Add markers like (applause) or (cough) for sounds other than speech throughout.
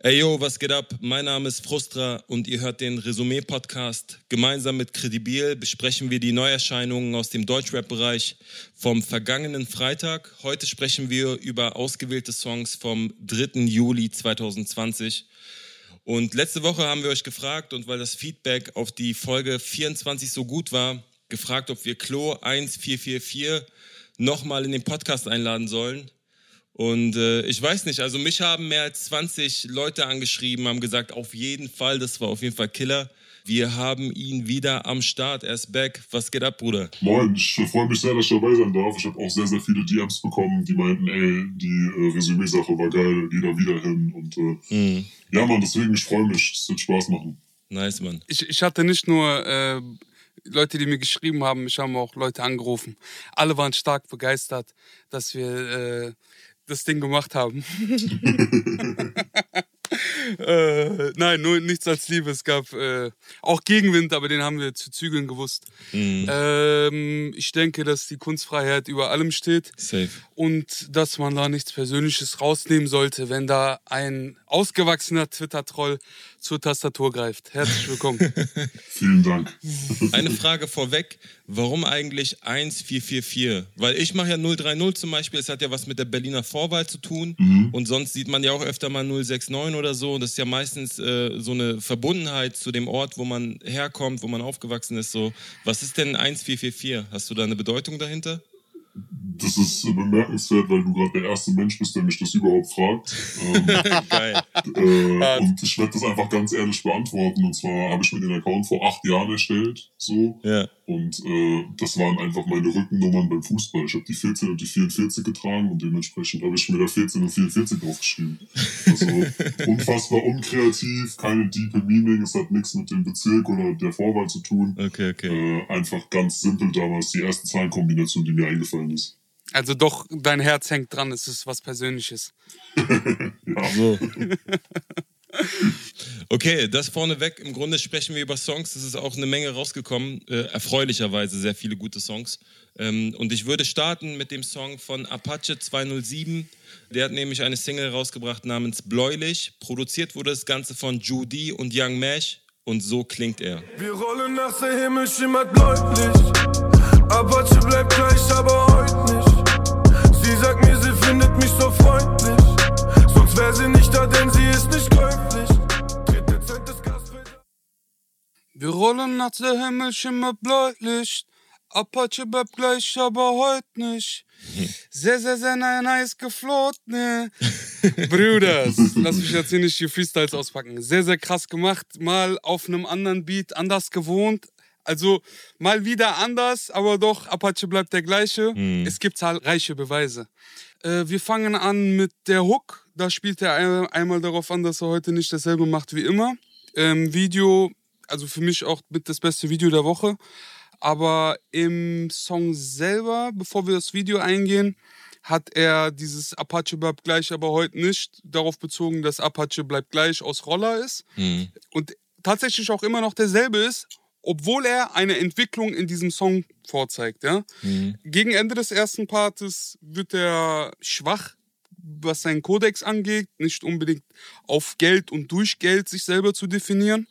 Ey yo, was geht ab? Mein Name ist Frustra und ihr hört den Resümee-Podcast. Gemeinsam mit Credibil besprechen wir die Neuerscheinungen aus dem Deutschrap-Bereich vom vergangenen Freitag. Heute sprechen wir über ausgewählte Songs vom 3. Juli 2020. Und letzte Woche haben wir euch gefragt, und weil das Feedback auf die Folge 24 so gut war, gefragt, ob wir Klo 1444 nochmal in den Podcast einladen sollen. Und äh, ich weiß nicht, also mich haben mehr als 20 Leute angeschrieben, haben gesagt, auf jeden Fall, das war auf jeden Fall Killer. Wir haben ihn wieder am Start, er ist back. Was geht ab, Bruder? Moin, ich freue mich sehr, dass ich dabei sein darf. Ich habe auch sehr, sehr viele DMs bekommen, die meinten, ey, die äh, Resümee-Sache war geil, geh da wieder hin. Und äh, mhm. ja, Mann, deswegen, ich freue mich, es wird Spaß machen. Nice, Mann. Ich, ich hatte nicht nur äh, Leute, die mir geschrieben haben, mich haben auch Leute angerufen. Alle waren stark begeistert, dass wir... Das Ding gemacht haben. (laughs) (laughs) äh, nein, nur nichts als Liebe. Es gab äh, auch Gegenwind, aber den haben wir zu zügeln gewusst. Mhm. Ähm, ich denke, dass die Kunstfreiheit über allem steht. Safe. Und dass man da nichts Persönliches rausnehmen sollte, wenn da ein ausgewachsener Twitter-Troll zur Tastatur greift. Herzlich willkommen. (laughs) Vielen Dank. Eine Frage vorweg. Warum eigentlich 1444? Weil ich mache ja 030 zum Beispiel. Es hat ja was mit der Berliner Vorwahl zu tun. Mhm. Und sonst sieht man ja auch öfter mal 069 oder so. Und das ist ja meistens äh, so eine Verbundenheit zu dem Ort, wo man herkommt, wo man aufgewachsen ist. So, was ist denn 1444? Hast du da eine Bedeutung dahinter? Das ist bemerkenswert, weil du gerade der erste Mensch bist, der mich das überhaupt fragt. Ähm, (laughs) Geil. Äh, und ich werde das einfach ganz ehrlich beantworten. Und zwar habe ich mir den Account vor acht Jahren erstellt. So. Ja. Und äh, das waren einfach meine Rückennummern beim Fußball. Ich habe die 14 und die 44 getragen und dementsprechend habe ich mir da 14 und 44 draufgeschrieben. Also (laughs) unfassbar unkreativ, keine diepe Meaning, es hat nichts mit dem Bezirk oder der Vorwahl zu tun. Okay, okay. Äh, einfach ganz simpel damals die erste Zahlenkombination, die mir eingefallen ist. Also doch, dein Herz hängt dran, es ist was Persönliches. (laughs) So. (laughs) Okay, das vorneweg. Im Grunde sprechen wir über Songs. Es ist auch eine Menge rausgekommen. Äh, erfreulicherweise sehr viele gute Songs. Ähm, und ich würde starten mit dem Song von Apache 207. Der hat nämlich eine Single rausgebracht namens Bläulich. Produziert wurde das Ganze von Judy und Young Mesh. Und so klingt er. Wir rollen nach der Himmel schimmert bläulich. Apache bleibt gleich, aber heute nicht. Sie sagt mir, sie findet mich so freundlich. Sonst wäre sie nicht da, denn sie ist nicht käuflich. Wir rollen nach der Himmel schimmert Bläulicht. Apache bleibt gleich, aber heute nicht. (laughs) Sehr, sehr, sehr nice gefloht, ne? (laughs) Brüders, lass mich jetzt hier nicht die Freestyles auspacken. Sehr, sehr krass gemacht. Mal auf einem anderen Beat, anders gewohnt. Also mal wieder anders, aber doch, Apache bleibt der gleiche. Mhm. Es gibt zahlreiche Beweise. Äh, wir fangen an mit der Hook. Da spielt er einmal darauf an, dass er heute nicht dasselbe macht wie immer. Ähm, Video also für mich auch mit das beste Video der Woche. Aber im Song selber, bevor wir das Video eingehen, hat er dieses Apache bleibt gleich, aber heute nicht darauf bezogen, dass Apache bleibt gleich aus Roller ist. Mhm. Und tatsächlich auch immer noch derselbe ist, obwohl er eine Entwicklung in diesem Song vorzeigt. Ja? Mhm. Gegen Ende des ersten Partes wird er schwach, was seinen Kodex angeht, nicht unbedingt auf Geld und durch Geld sich selber zu definieren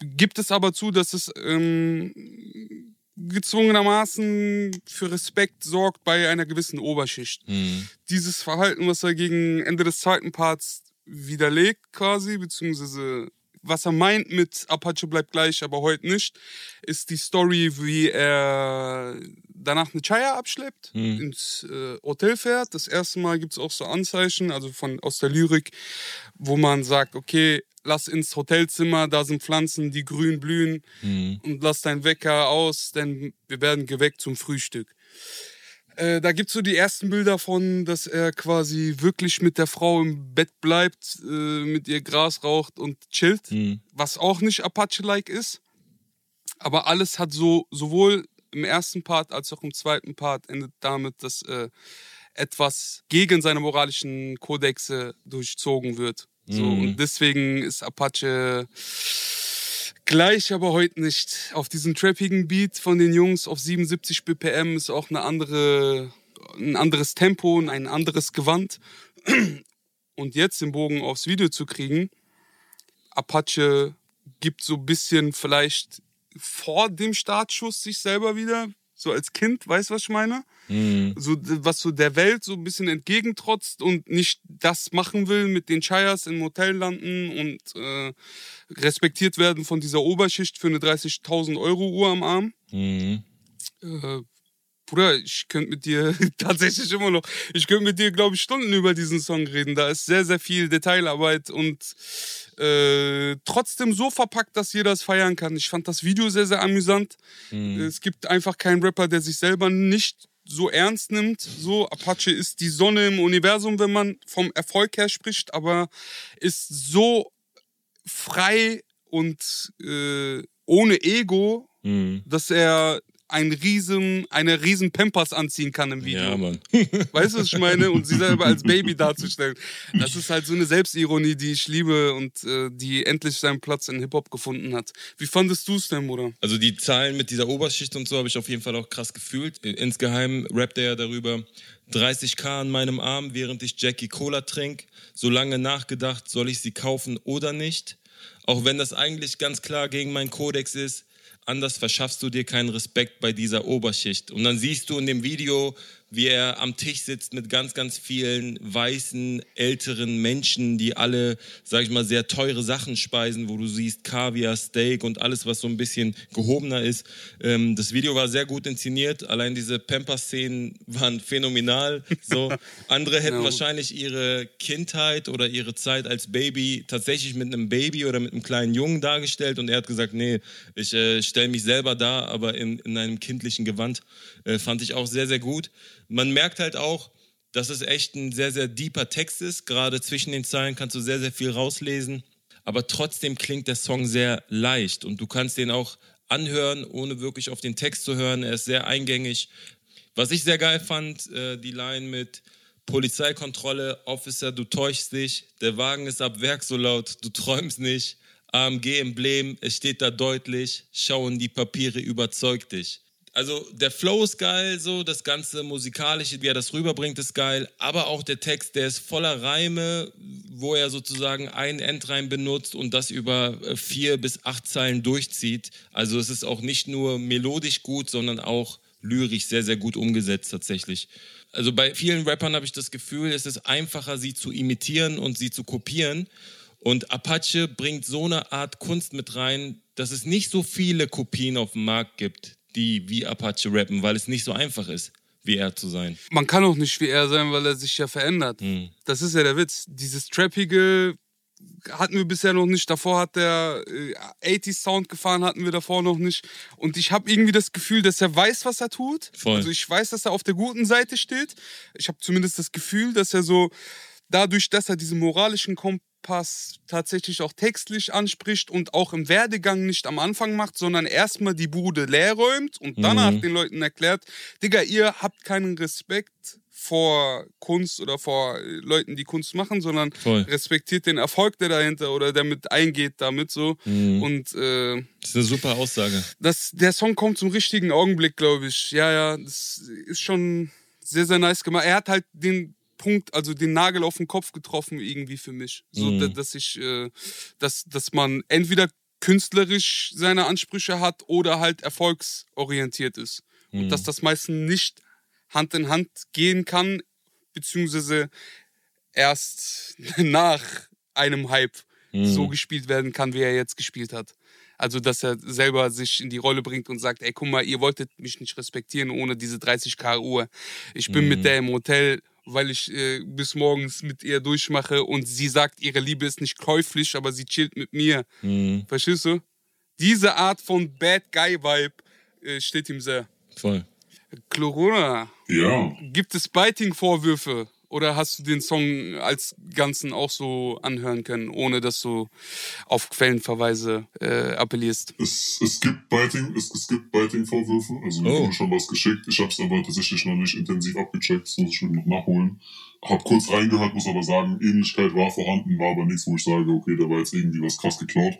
gibt es aber zu, dass es ähm, gezwungenermaßen für Respekt sorgt bei einer gewissen Oberschicht. Mhm. Dieses Verhalten, was er gegen Ende des zweiten Parts widerlegt quasi, beziehungsweise was er meint mit Apache bleibt gleich, aber heute nicht, ist die Story, wie er danach eine Chaya abschleppt, mhm. ins äh, Hotel fährt. Das erste Mal gibt es auch so Anzeichen, also von, aus der Lyrik, wo man sagt, okay, lass ins Hotelzimmer, da sind Pflanzen, die grün blühen mhm. und lass deinen Wecker aus, denn wir werden geweckt zum Frühstück. Äh, da gibt's so die ersten Bilder von, dass er quasi wirklich mit der Frau im Bett bleibt, äh, mit ihr Gras raucht und chillt, mhm. was auch nicht Apache-like ist. Aber alles hat so, sowohl im ersten Part als auch im zweiten Part endet damit, dass äh, etwas gegen seine moralischen Kodexe durchzogen wird. So, mhm. Und deswegen ist Apache gleich, aber heute nicht. Auf diesem trappigen Beat von den Jungs auf 77 BPM ist auch eine andere, ein anderes Tempo und ein anderes Gewand. Und jetzt den Bogen aufs Video zu kriegen, Apache gibt so ein bisschen vielleicht vor dem Startschuss sich selber wieder, so als Kind, weißt du, was ich meine? Mhm. So, was so der Welt so ein bisschen entgegentrotzt und nicht das machen will, mit den Chayas im Hotel landen und äh, respektiert werden von dieser Oberschicht für eine 30.000 Euro Uhr am Arm. Mhm. Äh, Bruder, ich könnte mit dir (laughs) tatsächlich immer noch, ich könnte mit dir, glaube ich, Stunden über diesen Song reden. Da ist sehr, sehr viel Detailarbeit und äh, trotzdem so verpackt, dass jeder es feiern kann. Ich fand das Video sehr, sehr amüsant. Mhm. Es gibt einfach keinen Rapper, der sich selber nicht so ernst nimmt. So, Apache ist die Sonne im Universum, wenn man vom Erfolg her spricht, aber ist so frei und äh, ohne Ego, mhm. dass er ein riesen, eine riesen Pampers anziehen kann im Video. Ja, Mann. (laughs) weißt du, was ich meine? Und sie selber als Baby darzustellen. Das ist halt so eine Selbstironie, die ich liebe und äh, die endlich seinen Platz in Hip-Hop gefunden hat. Wie fandest du es denn, Bruder? Also die Zahlen mit dieser Oberschicht und so habe ich auf jeden Fall auch krass gefühlt. Insgeheim rappt er ja darüber, 30k an meinem Arm, während ich Jackie Cola trink. So lange nachgedacht, soll ich sie kaufen oder nicht? Auch wenn das eigentlich ganz klar gegen meinen Kodex ist, anders verschaffst du dir keinen Respekt bei dieser Oberschicht. Und dann siehst du in dem Video, wie er am Tisch sitzt mit ganz, ganz vielen weißen, älteren Menschen, die alle, sag ich mal, sehr teure Sachen speisen, wo du siehst Kaviar, Steak und alles, was so ein bisschen gehobener ist. Ähm, das Video war sehr gut inszeniert. Allein diese Pamper-Szenen waren phänomenal. So. (laughs) Andere hätten ja. wahrscheinlich ihre Kindheit oder ihre Zeit als Baby tatsächlich mit einem Baby oder mit einem kleinen Jungen dargestellt und er hat gesagt, nee, ich äh, stelle mich selber dar, aber in, in einem kindlichen Gewand. Äh, fand ich auch sehr, sehr gut. Man merkt halt auch, dass es echt ein sehr, sehr deeper Text ist. Gerade zwischen den Zeilen kannst du sehr, sehr viel rauslesen. Aber trotzdem klingt der Song sehr leicht und du kannst den auch anhören, ohne wirklich auf den Text zu hören. Er ist sehr eingängig. Was ich sehr geil fand, äh, die Line mit Polizeikontrolle, Officer, du täuschst dich, der Wagen ist ab Werk so laut, du träumst nicht. AMG-Emblem, es steht da deutlich, schauen die Papiere, überzeugt dich also der Flow ist geil, so das ganze musikalische, wie er das rüberbringt, ist geil, aber auch der Text, der ist voller Reime, wo er sozusagen einen Endreim benutzt und das über äh, vier bis acht Zeilen durchzieht. Also es ist auch nicht nur melodisch gut, sondern auch lyrisch sehr, sehr gut umgesetzt tatsächlich. Also bei vielen Rappern habe ich das Gefühl, es ist einfacher, sie zu imitieren und sie zu kopieren. Und Apache bringt so eine Art Kunst mit rein, dass es nicht so viele Kopien auf dem Markt gibt, die wie Apache rappen, weil es nicht so einfach ist, wie er zu sein. Man kann auch nicht wie er sein, weil er sich ja verändert. Hm. Das ist ja der Witz. Dieses Trappige hatten wir bisher noch nicht. Davor hat der äh, 80s Sound gefahren, hatten wir davor noch nicht. Und ich habe irgendwie das Gefühl, dass er weiß, was er tut. Voll. Also ich weiß, dass er auf der guten Seite steht. Ich habe zumindest das Gefühl, dass er so dadurch, dass er diesen moralischen Kom Pass tatsächlich auch textlich anspricht und auch im Werdegang nicht am Anfang macht, sondern erstmal die Bude leer räumt und danach mhm. den Leuten erklärt, Digga, ihr habt keinen Respekt vor Kunst oder vor Leuten, die Kunst machen, sondern Voll. respektiert den Erfolg, der dahinter oder der mit eingeht damit so. Mhm. Und äh, das ist eine super Aussage. Das, der Song kommt zum richtigen Augenblick, glaube ich. Ja, ja, das ist schon sehr, sehr nice gemacht. Er hat halt den Punkt, also den Nagel auf den Kopf getroffen irgendwie für mich. So, mhm. dass ich, äh, dass, dass man entweder künstlerisch seine Ansprüche hat oder halt erfolgsorientiert ist. Mhm. Und dass das meistens nicht Hand in Hand gehen kann, beziehungsweise erst (laughs) nach einem Hype mhm. so gespielt werden kann, wie er jetzt gespielt hat. Also, dass er selber sich in die Rolle bringt und sagt, ey, guck mal, ihr wolltet mich nicht respektieren ohne diese 30k Uhr. Ich bin mhm. mit der im Hotel weil ich äh, bis morgens mit ihr durchmache und sie sagt, ihre Liebe ist nicht käuflich, aber sie chillt mit mir. Mhm. Verstehst du? Diese Art von Bad Guy-Vibe äh, steht ihm sehr. Voll. Corona. Ja. Gibt es Biting-Vorwürfe? Oder hast du den Song als Ganzen auch so anhören können, ohne dass du auf Quellenverweise äh, appellierst? Es, es gibt Biting, es, es gibt Biting-Vorwürfe. Also mir oh. wurde schon was geschickt. Ich habe es aber tatsächlich noch nicht intensiv abgecheckt. Das muss ich noch nachholen. Hab kurz reingehört, muss aber sagen, Ähnlichkeit war vorhanden, war aber nichts, wo ich sage, okay, da war jetzt irgendwie was krass geklaut.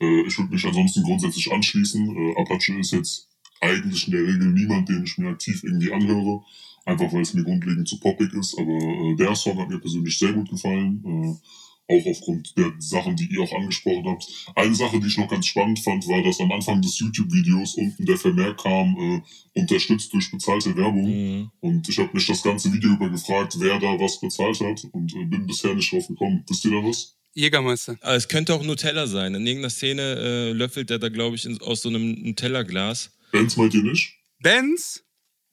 Äh, ich würde mich ansonsten grundsätzlich anschließen. Äh, Apache ist jetzt eigentlich in der Regel niemand, den ich mir aktiv irgendwie anhöre einfach weil es mir grundlegend zu poppig ist. Aber äh, der Song hat mir persönlich sehr gut gefallen. Äh, auch aufgrund der Sachen, die ihr auch angesprochen habt. Eine Sache, die ich noch ganz spannend fand, war, dass am Anfang des YouTube-Videos unten der Vermerk kam, äh, unterstützt durch bezahlte Werbung. Mhm. Und ich habe mich das ganze Video über gefragt, wer da was bezahlt hat und äh, bin bisher nicht drauf gekommen. Wisst ihr da was? Jägermeister. Aber es könnte auch Nutella sein. In irgendeiner Szene äh, löffelt er da, glaube ich, in, aus so einem Nutella-Glas. Benz meint ihr nicht? Benz?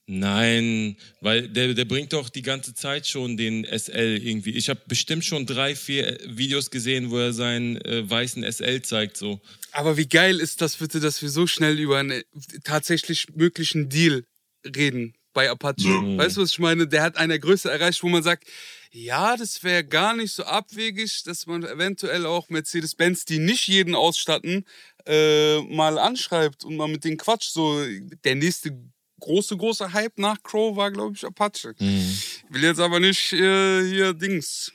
Nein, weil der, der bringt doch die ganze Zeit schon den SL irgendwie. Ich habe bestimmt schon drei, vier Videos gesehen, wo er seinen äh, weißen SL zeigt. So. Aber wie geil ist das bitte, dass wir so schnell über einen tatsächlich möglichen Deal reden bei Apache. Mhm. Weißt du, was ich meine? Der hat eine Größe erreicht, wo man sagt, ja, das wäre gar nicht so abwegig, dass man eventuell auch Mercedes-Benz, die nicht jeden ausstatten, äh, mal anschreibt und mal mit denen quatscht. So der nächste große, große Hype nach Crow war, glaube ich, Apache. Mhm. Will jetzt aber nicht äh, hier Dings.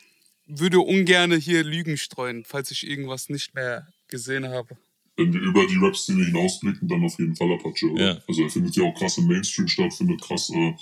Würde ungern hier Lügen streuen, falls ich irgendwas nicht mehr gesehen habe. Wenn wir über die Rap-Szene hinausblicken, dann auf jeden Fall Apache. Ja. Also er findet ja auch krass im Mainstream statt, findet krass äh,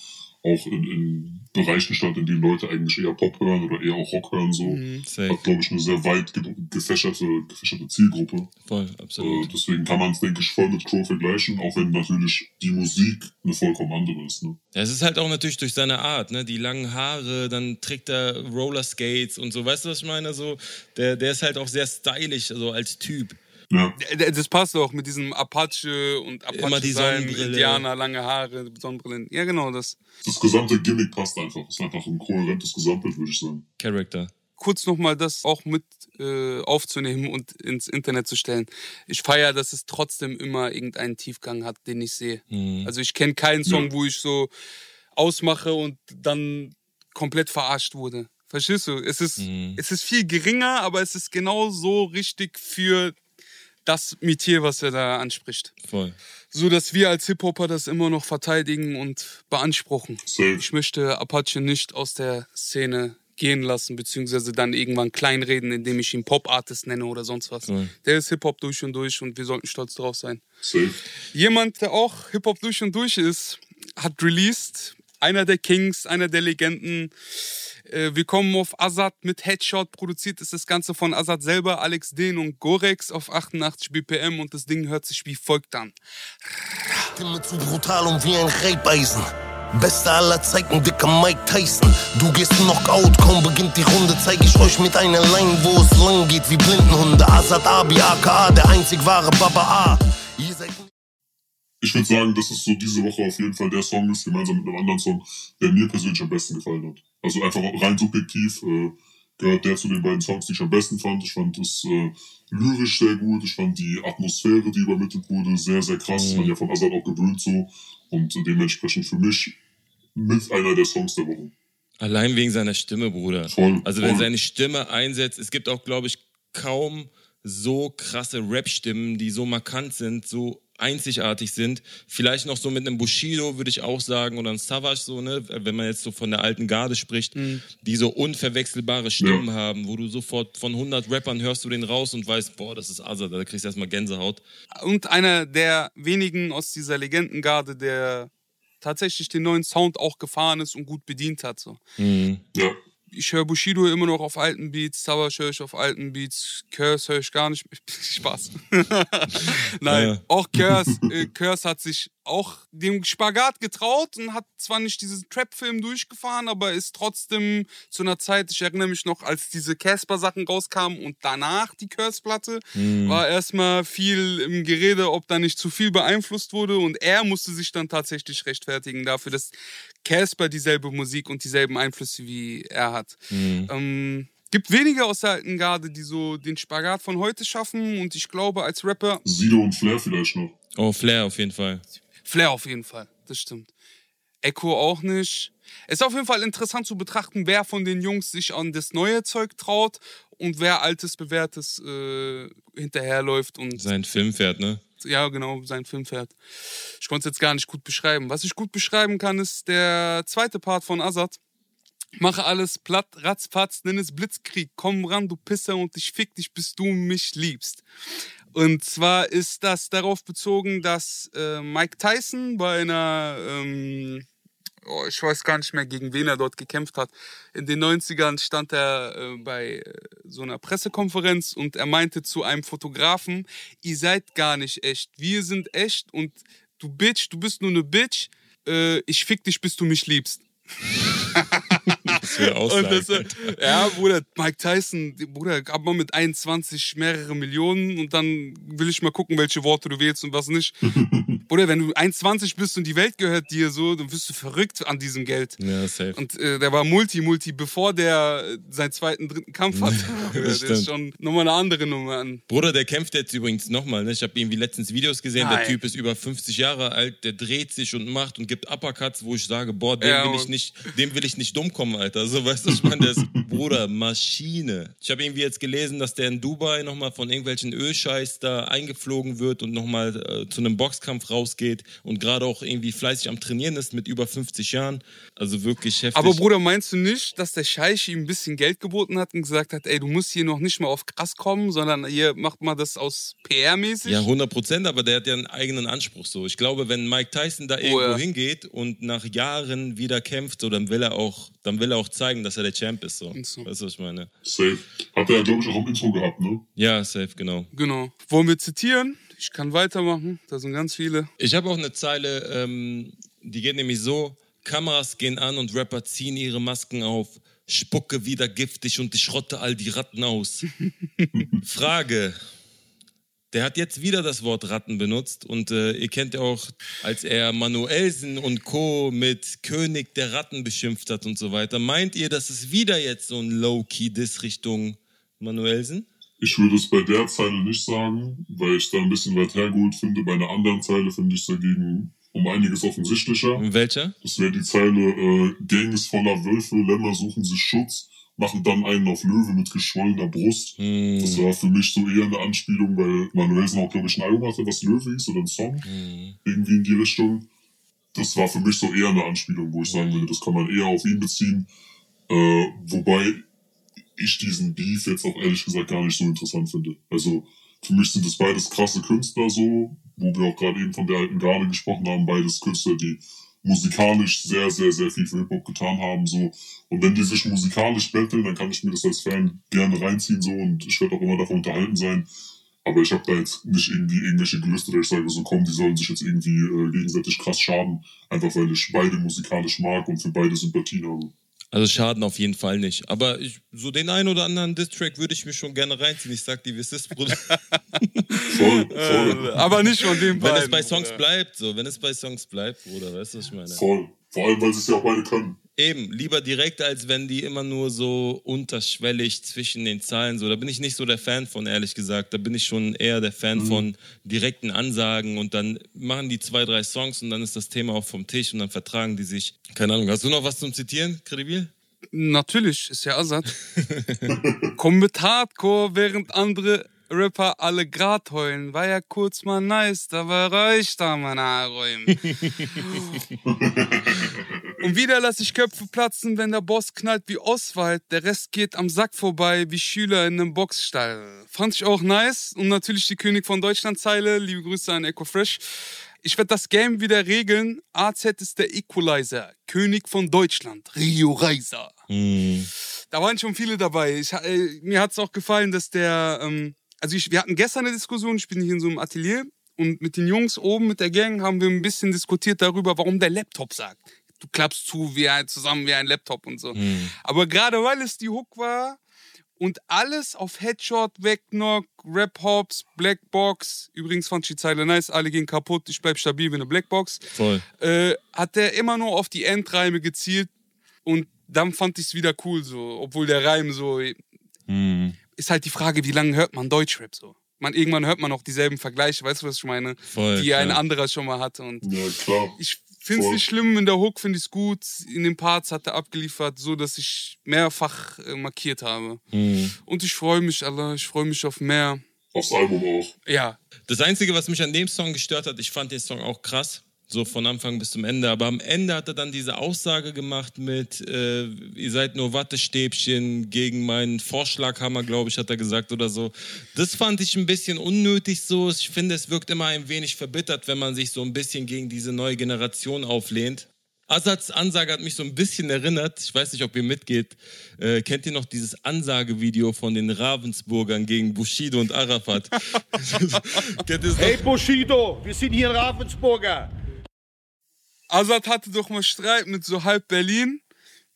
auch in, in Bereichen statt, in denen Leute eigentlich eher Pop hören oder eher auch Rock hören. So. Mhm, Hat, glaube ich, eine sehr weit gefächerte, gefächerte Zielgruppe. Voll, absolut. Äh, deswegen kann man es, denke ich, voll mit Crow vergleichen, auch wenn natürlich die Musik eine vollkommen andere ist. Ne? Ja, es ist halt auch natürlich durch seine Art, ne? Die langen Haare, dann trägt er Rollerskates und so. Weißt du, was ich meine? So, der, der ist halt auch sehr stylisch, also als Typ. Ja. Das passt auch mit diesem Apache und Apache Immer die sein, Indianer, lange Haare, Sonnenbrillen. Ja, genau das. Das gesamte Gimmick passt einfach. Das ist einfach ein kohärentes Gesamtbild, würde ich sagen. Character. Kurz nochmal das auch mit äh, aufzunehmen und ins Internet zu stellen. Ich feiere, dass es trotzdem immer irgendeinen Tiefgang hat, den ich sehe. Mhm. Also ich kenne keinen Song, ja. wo ich so ausmache und dann komplett verarscht wurde. Verstehst du? Es ist, mhm. es ist viel geringer, aber es ist genau so richtig für das Metier, was er da anspricht. Voll. So dass wir als Hip-Hopper das immer noch verteidigen und beanspruchen. Safe. Ich möchte Apache nicht aus der Szene gehen lassen, beziehungsweise dann irgendwann kleinreden, indem ich ihn Pop-Artist nenne oder sonst was. Cool. Der ist Hip-Hop durch und durch und wir sollten stolz drauf sein. Safe. Jemand, der auch Hip-Hop durch und durch ist, hat released, einer der Kings, einer der Legenden, äh, wir kommen auf Azad mit Headshot. Produziert ist das Ganze von Azad selber, Alex Den und Gorex auf 88 BPM und das Ding hört sich wie folgt an. Stimme zu brutal und wie ein Reibeisen. Bester aller Zeiten, dicker Mike Tyson. Du gehst Knockout, kaum beginnt die Runde. Zeig ich euch mit einer Line, wo es lang geht wie Blindenhunde. Azad Abi, aka, der einzig wahre Baba A. Ich würde sagen, dass es so diese Woche auf jeden Fall der Song ist, gemeinsam mit einem anderen Song, der mir persönlich am besten gefallen hat. Also einfach rein subjektiv äh, gehört der zu den beiden Songs, die ich am besten fand. Ich fand es äh, lyrisch sehr gut. Ich fand die Atmosphäre, die übermittelt wurde, sehr, sehr krass. Mhm. Man ja von Azad auch gewöhnt so. Und dementsprechend für mich mit einer der Songs der Woche. Allein wegen seiner Stimme, Bruder. Voll, also wenn seine Stimme einsetzt, es gibt auch, glaube ich, kaum so krasse Rap-Stimmen, die so markant sind, so einzigartig sind. Vielleicht noch so mit einem Bushido, würde ich auch sagen, oder einem Savage, so, ne? wenn man jetzt so von der alten Garde spricht, mhm. die so unverwechselbare Stimmen ja. haben, wo du sofort von 100 Rappern hörst du den raus und weißt, boah, das ist Azad, da kriegst du erstmal Gänsehaut. Und einer der wenigen aus dieser Legendengarde, der tatsächlich den neuen Sound auch gefahren ist und gut bedient hat. So. Mhm. Ja ich höre Bushido immer noch auf alten Beats, Savage höre ich auf alten Beats, Curse höre ich gar nicht. (laughs) Spaß. (laughs) Nein, ja. auch Curse, (laughs) äh, Curse hat sich auch dem Spagat getraut und hat zwar nicht diesen Trap-Film durchgefahren, aber ist trotzdem zu einer Zeit, ich erinnere mich noch, als diese Casper-Sachen rauskamen und danach die Curse-Platte, mhm. war erstmal viel im Gerede, ob da nicht zu viel beeinflusst wurde und er musste sich dann tatsächlich rechtfertigen dafür, dass Casper dieselbe Musik und dieselben Einflüsse wie er hat. Mhm. Ähm, gibt wenige aus der alten Garde, die so den Spagat von heute schaffen und ich glaube als Rapper... Sido und Flair vielleicht noch. Oh, Flair auf jeden Fall. Flair auf jeden Fall, das stimmt. Echo auch nicht. Es ist auf jeden Fall interessant zu betrachten, wer von den Jungs sich an das neue Zeug traut und wer altes, bewährtes äh, hinterherläuft und. Sein Film fährt, ne? Ja, genau, sein Film fährt. Ich konnte es jetzt gar nicht gut beschreiben. Was ich gut beschreiben kann, ist der zweite Part von Azad. Mache alles platt, ratzfatz, nenn es Blitzkrieg. Komm ran, du Pisser, und ich fick dich, bis du mich liebst. Und zwar ist das darauf bezogen, dass äh, Mike Tyson bei einer ähm, oh, ich weiß gar nicht mehr, gegen wen er dort gekämpft hat. In den 90ern stand er äh, bei äh, so einer Pressekonferenz und er meinte zu einem Fotografen, ihr seid gar nicht echt, wir sind echt und du Bitch, du bist nur eine Bitch, äh, ich fick dich, bis du mich liebst. (laughs) Wäre Und Aussage. das, äh, ja, Bruder, Mike Tyson, Bruder, gab mal mit 21 mehrere Millionen und dann will ich mal gucken, welche Worte du wählst und was nicht. (laughs) Bruder, wenn du 21 bist und die Welt gehört dir so, dann wirst du verrückt an diesem Geld. Ja, safe. Und äh, der war Multi, Multi, bevor der äh, seinen zweiten, dritten Kampf (laughs) der stimmt. ist schon nochmal eine andere Nummer an. Bruder, der kämpft jetzt übrigens nochmal. Ne? Ich habe irgendwie letztens Videos gesehen. Der Nein. Typ ist über 50 Jahre alt. Der dreht sich und macht und gibt Uppercuts, wo ich sage, boah, dem, Ja, will ich nicht, dem will ich nicht dumm kommen, Alter. So, weißt du, ich meine, der ist, (laughs) Bruder, Maschine. Ich habe irgendwie jetzt gelesen, dass der in Dubai nochmal von irgendwelchen Ölscheiß da eingeflogen wird und nochmal äh, zu einem Boxkampf rausgeht und gerade auch irgendwie fleißig am Trainieren ist mit über 50 Jahren. Also wirklich heftig. Aber Bruder, meinst du nicht, dass der Scheich ihm ein bisschen Geld geboten hat und gesagt hat, ey, du musst hier noch nicht mal auf krass kommen, sondern hier macht mal das aus PR-mäßig? Ja, 100 Prozent, aber der hat ja einen eigenen Anspruch so. Ich glaube, wenn Mike Tyson da irgendwo Oh, ja. hingeht und nach Jahren wieder kämpft, so, dann will er auch, dann will er auch zeigen, dass er der Champ ist. So. So. Weißt du, was ich meine? Safe. Hat er, glaube ich, auch im Intro gehabt, ne? Ja, safe, genau. Genau. Wollen wir zitieren? Ich kann weitermachen. Da sind ganz viele. Ich habe auch eine Zeile, ähm, die geht nämlich so: Kameras gehen an und Rapper ziehen ihre Masken auf. Spucke wieder giftig und ich rotte all die Ratten aus. (laughs) Frage. Der hat jetzt wieder das Wort Ratten benutzt und äh, ihr kennt ja auch, als er Manuelsen und Co. mit König der Ratten beschimpft hat und so weiter. Meint ihr, das ist wieder jetzt so ein Low-Key-Diss Richtung Manuelsen? Ich würde es bei der Zeile nicht sagen, weil ich da ein bisschen weit hergeholt finde. Bei einer anderen Zeile finde ich es dagegen um einiges offensichtlicher. In welcher? Das wäre die Zeile, äh, Gang ist voller Wölfe, Lämmer suchen sich Schutz, machen dann einen auf Löwe mit geschwollener Brust. Hm, Das war für mich so eher eine Anspielung, weil Manuelsen auch, glaube ich, ein Album hatte, was Löwe hieß oder ein Song. hm. Irgendwie in die Richtung. Das war für mich so eher eine Anspielung, wo ich sagen würde, das kann man eher auf ihn beziehen. Äh, wobei ich diesen Beef jetzt auch ehrlich gesagt gar nicht so interessant finde. Also für mich sind das beides krasse Künstler so, wo wir auch gerade eben von der alten Garde gesprochen haben, beides Künstler, die musikalisch sehr, sehr, sehr viel für Hip-Hop getan haben. So. Und wenn die sich musikalisch betteln, dann kann ich mir das als Fan gerne reinziehen so und ich werde auch immer davon unterhalten sein. Aber ich habe da jetzt nicht irgendwie irgendwelche Gelüste, dass ich sage, so komm, die sollen sich jetzt irgendwie äh, gegenseitig krass schaden, einfach weil ich beide musikalisch mag und für beide Sympathien habe. Also Schaden auf jeden Fall nicht. Aber ich, so den einen oder anderen Distrack würde ich mir schon gerne reinziehen. Ich sag dir, wie es ist, Bruder. (laughs) Voll, voll. Aber nicht von dem wenn es beiden. bei Songs bleibt, so, wenn es bei Songs bleibt, Bruder, weißt du, was ich meine? Voll. Vor allem, weil sie es ja auch beide können. Eben, lieber direkt, als wenn die immer nur so unterschwellig zwischen den Zeilen so. Da bin ich nicht so der Fan von, ehrlich gesagt. Da bin ich schon eher der Fan von direkten Ansagen und dann machen die zwei, drei Songs und dann ist das Thema auch vom Tisch und dann vertragen die sich. Keine Ahnung, hast du noch was zum Zitieren, Kredibil? Natürlich, ist ja Assad. (laughs) Komm mit Hardcore, während andere Rapper alle grad heulen. War ja kurz mal nice, da war ich da mein Haarräumen. (laughs) Und wieder lass ich Köpfe platzen, wenn der Boss knallt wie Oswald. Der Rest geht am Sack vorbei wie Schüler in einem Boxstall. Fand ich auch nice. Und natürlich die König von Deutschland Zeile. Liebe Grüße an Echo Fresh. Ich werde das Game wieder regeln. AZ ist der Equalizer. König von Deutschland. Rio Reiser. Da waren schon viele dabei. Ich, äh, mir hat es auch gefallen, dass der. Ähm, also, ich, wir hatten gestern eine Diskussion. Ich bin hier in so einem Atelier. Und mit den Jungs oben, mit der Gang, haben wir ein bisschen diskutiert darüber, warum der Laptop sagt. Du klappst zu wie ein, zusammen wie ein Laptop und so. Aber gerade weil es die Hook war und alles auf Headshot, Wegknock, Rap Hops, Blackbox, übrigens fand ich die Zeile nice, alle gehen kaputt, ich bleib stabil wie eine Blackbox, Voll. äh, hat der immer nur auf die Endreime gezielt und dann fand ich es wieder cool so, obwohl der Reim so ist halt die Frage, wie lange hört man Deutschrap so? Man, irgendwann hört man auch dieselben Vergleiche, weißt du, was ich meine? Voll, die ein klar. anderer schon mal hatte. Und Ja, klar. ich finde es nicht schlimm, in der Hook finde ich es gut. In den Parts hat er abgeliefert, so dass ich mehrfach äh, markiert habe. Und ich freue mich, Allah, ich freue mich auf mehr. Aufs Album auch. Ja, Das Einzige, was mich an dem Song gestört hat, ich fand den Song auch krass, so von Anfang bis zum Ende, aber am Ende hat er dann diese Aussage gemacht mit, äh, ihr seid nur Wattestäbchen gegen meinen Vorschlaghammer, glaube ich, hat er gesagt oder so. Das fand ich ein bisschen unnötig so. Ich finde, es wirkt immer ein wenig verbittert, wenn man sich so ein bisschen gegen diese neue Generation auflehnt. Asads Ansage hat mich so ein bisschen erinnert. Ich weiß nicht, ob ihr mitgeht. Äh, kennt ihr noch dieses Ansagevideo von den Ravensburgern gegen Bushido und Arafat? (laughs) (laughs) Hey? Bushido, wir sind hier in Ravensburger. Azad hatte doch mal Streit mit so halb Berlin,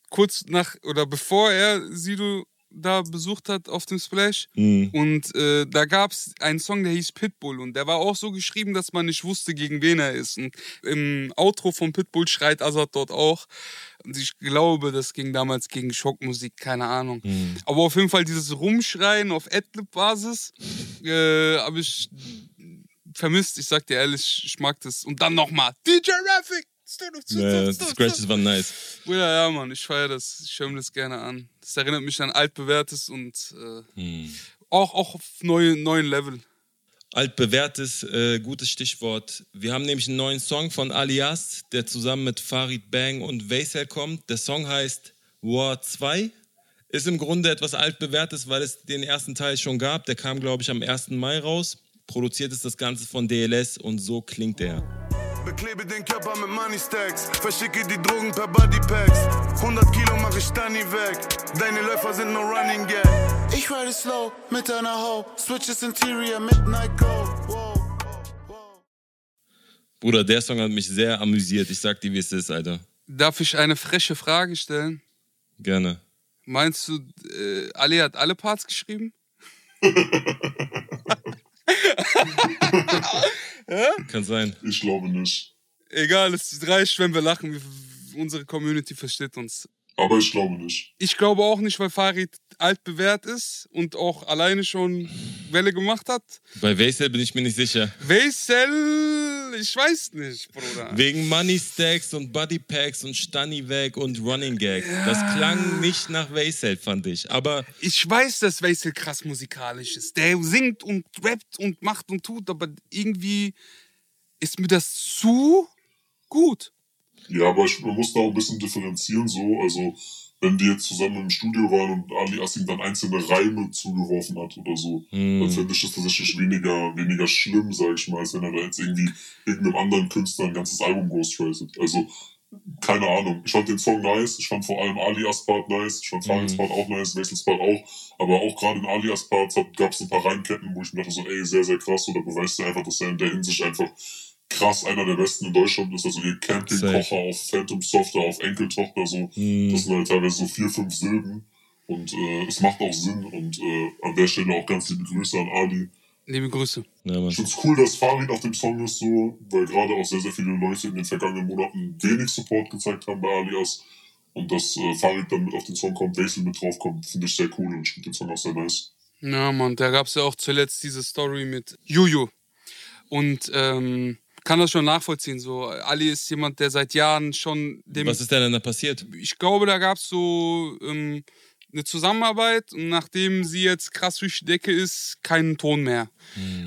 kurz nach oder bevor er Sido da besucht hat auf dem Splash. Und äh, da gab es einen Song, der hieß Pitbull. Und der war auch so geschrieben, dass man nicht wusste, gegen wen er ist. Und im Outro von Pitbull schreit Azad dort auch. Und ich glaube, das ging damals gegen Schockmusik, keine Ahnung. Aber auf jeden Fall dieses Rumschreien auf Adlib-Basis äh, habe ich vermisst. Ich sag dir ehrlich, ich mag das. Und dann nochmal DJ Raffic. Ja, die Scratches waren nice. Bruder, ja, Mann, ich feiere das. Ich höre mir das gerne an. Das erinnert mich an altbewährtes und äh, Hm. auch, auch auf neue, neuen Level. Altbewährtes, äh, gutes Stichwort. Wir haben nämlich einen neuen Song von Alias, der zusammen mit Farid Bang und Vaisel kommt. Der Song heißt War 2. Ist im Grunde etwas altbewährtes, weil es den ersten Teil schon gab. Der kam, glaube ich, am 1. Mai raus. Produziert ist das Ganze von DLS und so klingt er. Beklebe den Körper mit Money Stacks. Verschicke die Drogen per Bodypacks. 100 Kilo mach ich dann nie weg. Deine Läufer sind no running gag. Ich ride slow mit einer Ho. Switches Interior Midnight Go. Wow, wow. Bruder, der Song hat mich sehr amüsiert. Ich sag dir, wie es ist, Alter. Darf ich eine freche Frage stellen? Gerne. Meinst du, äh, Ali hat alle Parts geschrieben? (laughs) Kann sein. Ich glaube nicht. Egal, es reicht, wenn wir lachen. Unsere Community versteht uns. Aber ich glaube nicht. Ich glaube auch nicht, weil Farid altbewährt ist und auch alleine schon Welle gemacht hat. Bei Vaisel bin ich mir nicht sicher. Weisel, ich weiß nicht, Bruder. Wegen Money Stacks und Body Packs und Stunny Weg und Running Gag. Das klang nicht nach Vaisel, fand ich. Aber Ich weiß, dass Weisel krass musikalisch ist. Der singt und rappt und macht und tut, aber irgendwie ist mir das zu gut. Ja, aber ich, man muss da auch ein bisschen differenzieren, so. Also, wenn die jetzt zusammen im Studio waren und Ali Assing dann einzelne Reime zugeworfen hat oder so, dann finde ich das tatsächlich weniger, weniger schlimm, sag ich mal, als wenn er da jetzt irgendwie irgendeinem anderen Künstler ein ganzes Album ghostwritet. Also, keine Ahnung. Ich fand den Song nice. Ich fand vor allem Alias Part nice. Ich fand Farids Part auch nice, Wessels Part auch. Aber auch gerade in Alias Parts gab es ein paar Reimketten, wo ich mir dachte so, ey, sehr, sehr krass. Oder beweist ja einfach, dass er in der Hinsicht einfach krass einer der besten in Deutschland ist. Also hier Campingkocher auf Phantom Softer, auf Enkeltochter, so. Das sind halt teilweise so vier, fünf Silben. Und äh, es macht auch Sinn. Und äh, an der Stelle auch ganz liebe Grüße an Ali. Liebe Grüße. ja, Mann. Ich finde es cool, dass Farid auf dem Song ist, so, weil gerade auch sehr, sehr viele Leute in den vergangenen Monaten wenig Support gezeigt haben bei Alias. Und dass äh, Farid dann mit auf den Song kommt, Basil mit draufkommt, finde ich sehr cool und ich finde den Song auch sehr nice. Ja, Mann, da gab es ja auch zuletzt diese Story mit Juju. Und ähm, kann das schon nachvollziehen. So, Ali ist jemand, der seit Jahren schon dem. Was ist denn da passiert? ich glaube, da gab es so ähm, eine Zusammenarbeit und nachdem sie jetzt krass durch die Decke ist, keinen Ton mehr.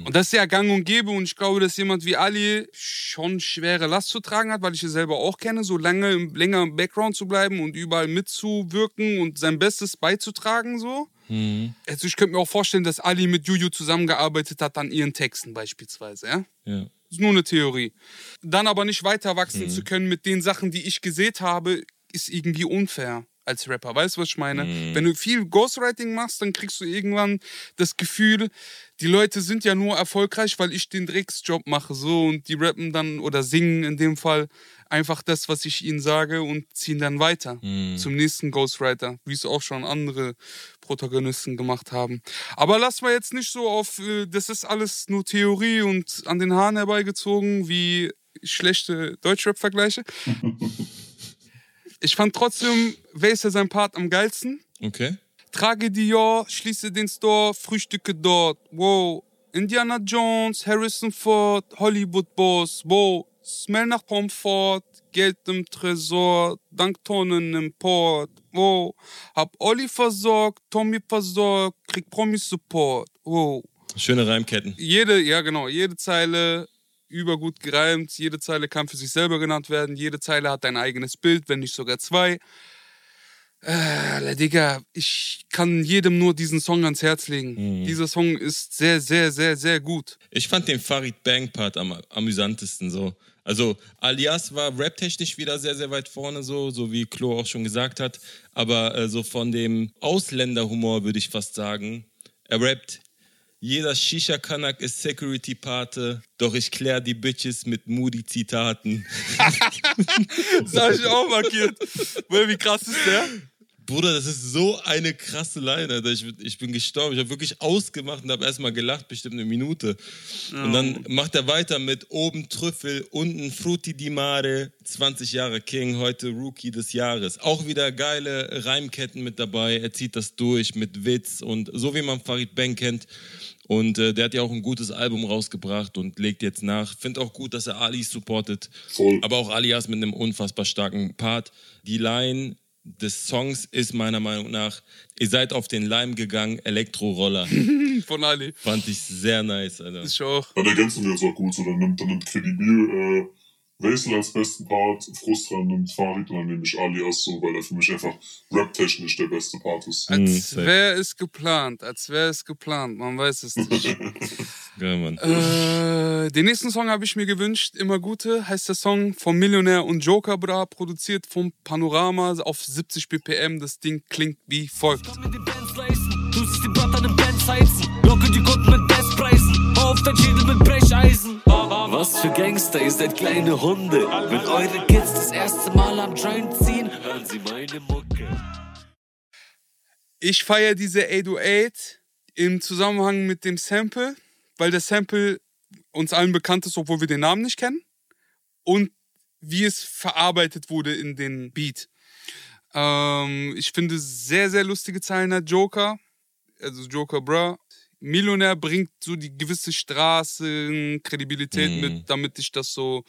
Und das ist ja gang und gäbe und ich glaube, dass jemand wie Ali schon schwere Last zu tragen hat, weil ich es selber auch kenne, so lange im, länger im Background zu bleiben und überall mitzuwirken und sein Bestes beizutragen so. Also ich könnte mir auch vorstellen, dass Ali mit Juju zusammengearbeitet hat an ihren Texten beispielsweise, ja? Ja. Ist nur eine Theorie. Dann aber nicht weiter wachsen zu können mit den Sachen, die ich gesehen habe, ist irgendwie unfair als Rapper. Weißt du, was ich meine? Wenn du viel Ghostwriting machst, dann kriegst du irgendwann das Gefühl, die Leute sind ja nur erfolgreich, weil ich den Drecksjob mache, so und die rappen dann oder singen in dem Fall einfach das, was ich ihnen sage und ziehen dann weiter zum nächsten Ghostwriter, wie es auch schon andere Protagonisten gemacht haben. Aber lass mal jetzt nicht so auf, äh, das ist alles nur Theorie und an den Haaren herbeigezogen, wie schlechte Deutschrap-Vergleiche. (laughs) ich fand trotzdem, ja sein Part am geilsten? Okay. Trage Dior, schließe den Store, frühstücke dort. Wow. Indiana Jones, Harrison Ford, Hollywood Boss. Wow. Smell nach Pomfort, Geld im Tresor, dank Tonnen im Port. Wow. Hab Olli versorgt, Tommy versorgt, krieg Promis Support. Wow. Schöne Reimketten. Jede, ja genau, jede Zeile übergut gereimt, jede Zeile kann für sich selber genannt werden, jede Zeile hat ein eigenes Bild, wenn nicht sogar zwei. Äh, Digga, ich kann jedem nur diesen Song ans Herz legen. Dieser Song ist sehr, sehr, sehr, sehr gut. Ich fand den Farid Bang Part am amüsantesten so. Also Alias war raptechnisch wieder sehr, sehr weit vorne, so, so wie Klo auch schon gesagt hat. Aber äh, so von dem Ausländerhumor würde ich fast sagen. Er rappt, jeder Shisha-Kanak ist Security-Pate, doch ich klär die Bitches mit Moody-Zitaten. (laughs) Das habe ich auch markiert. Weil, wie krass ist der? Bruder, das ist so eine krasse Alter. Ich, ich bin gestorben. Ich habe wirklich ausgemacht und habe erstmal gelacht, bestimmt eine Minute. Und dann macht er weiter mit oben Trüffel, unten Frutti di Mare, 20 Jahre King, heute Rookie des Jahres. Auch wieder geile Reimketten mit dabei. Er zieht das durch mit Witz und so wie man Farid Bang kennt. Und äh, der hat ja auch ein gutes Album rausgebracht und legt jetzt nach. Find auch gut, dass er Ali supportet. Voll. Aber auch Alias mit einem unfassbar starken Part. Die Line des Songs ist meiner Meinung nach, ihr seid auf den Leim gegangen, Elektroroller. (laughs) Von Ali. Fand ich sehr nice, Alter. Ist schon auch. Dann ergänzen wir uns auch gut. So, dann nimmt, dann nimmt Credibil äh, Wesel als besten Part, Frustra nimmt Farid und dann nehme ich Alias so, weil er für mich einfach rap-technisch der beste Part ist. Als safe. wäre es geplant. Als wäre es geplant. Man weiß es nicht. (laughs) Geil, Mann. Äh, den nächsten Song habe ich mir gewünscht. Immer Gute heißt der Song vom Millionär und Joker Bra, produziert vom Panorama auf 70 BPM. Das Ding klingt wie folgt. mit den Bands leisten. Du siehst die Bratter in Bands heizen. Locke die Kunden mit Bestpreisen. Auf dein Schädel mit Brecheisen. Was für Gangster, ihr seid kleine Hunde. Wenn eure Kids das erste Mal am Joint ziehen, hören sie meine Mucke. Ich feiere diese 808 im Zusammenhang mit dem Sample, weil der Sample uns allen bekannt ist, obwohl wir den Namen nicht kennen. Und wie es verarbeitet wurde in den Beat. Ähm, ich finde sehr, sehr lustige Zeilen hat Joker. Also Joker Bra. Millionär bringt so die gewisse Straßenkredibilität Mhm. mit, damit ich das so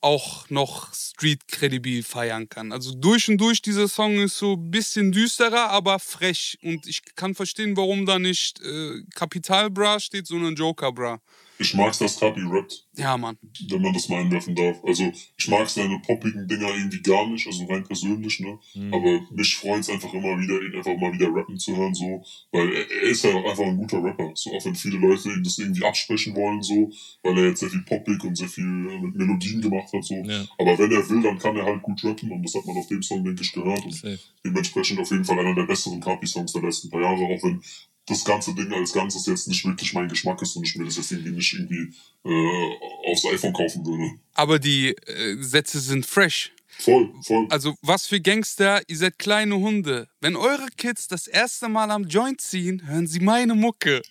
auch noch street-kredibil feiern kann. Also durch und durch, dieser Song ist so ein bisschen düsterer, aber frech. Und ich kann verstehen, warum da nicht äh, Kapital Bra steht, sondern Joker Bra. Ich mag's, dass Kapi rappt, Ja, Mann. wenn man das mal einwerfen darf. Also, ich mag seine poppigen Dinger irgendwie gar nicht, also rein persönlich, ne? Aber mich freut's einfach immer wieder, ihn einfach mal wieder rappen zu hören, so. Weil er, er ist ja auch einfach ein guter Rapper. So, auch wenn viele Leute ihm das irgendwie absprechen wollen, so. Weil er jetzt sehr viel poppig und sehr viel mit Melodien gemacht hat, so. Ja. Aber wenn er will, dann kann er halt gut rappen und das hat man auf dem Song, denke ich, gehört. Und Safe. dementsprechend auf jeden Fall einer der besseren Kapi-Songs der letzten paar Jahre, auch wenn das ganze Ding als Ganzes jetzt nicht wirklich mein Geschmack ist und ich mir das jetzt irgendwie nicht irgendwie äh, aufs iPhone kaufen würde. Aber die äh, Sätze sind fresh. Voll, voll. Also, was für Gangster, ihr seid kleine Hunde. Wenn eure Kids das erste Mal am Joint ziehen, hören sie meine Mucke.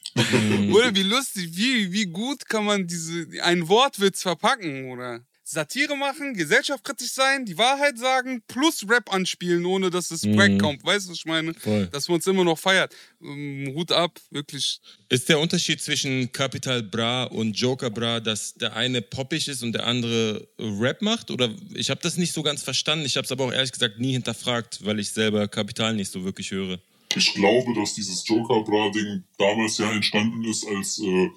oder wie lustig, wie, wie gut kann man diese, ein Wortwitz verpacken, oder? Satire machen, gesellschaftskritisch sein, die Wahrheit sagen, plus Rap anspielen, ohne dass es Crack kommt. Weißt du, was ich meine? Voll. Dass man uns immer noch feiert. Ähm, Hut ab, wirklich. Ist der Unterschied zwischen Capital Bra und Joker Bra, dass der eine poppig ist und der andere Rap macht? Oder ich habe das nicht so ganz verstanden. Ich habe es aber auch ehrlich gesagt nie hinterfragt, weil ich selber Kapital nicht so wirklich höre. Ich glaube, dass dieses Joker-Bra-Ding damals ja entstanden ist, als äh,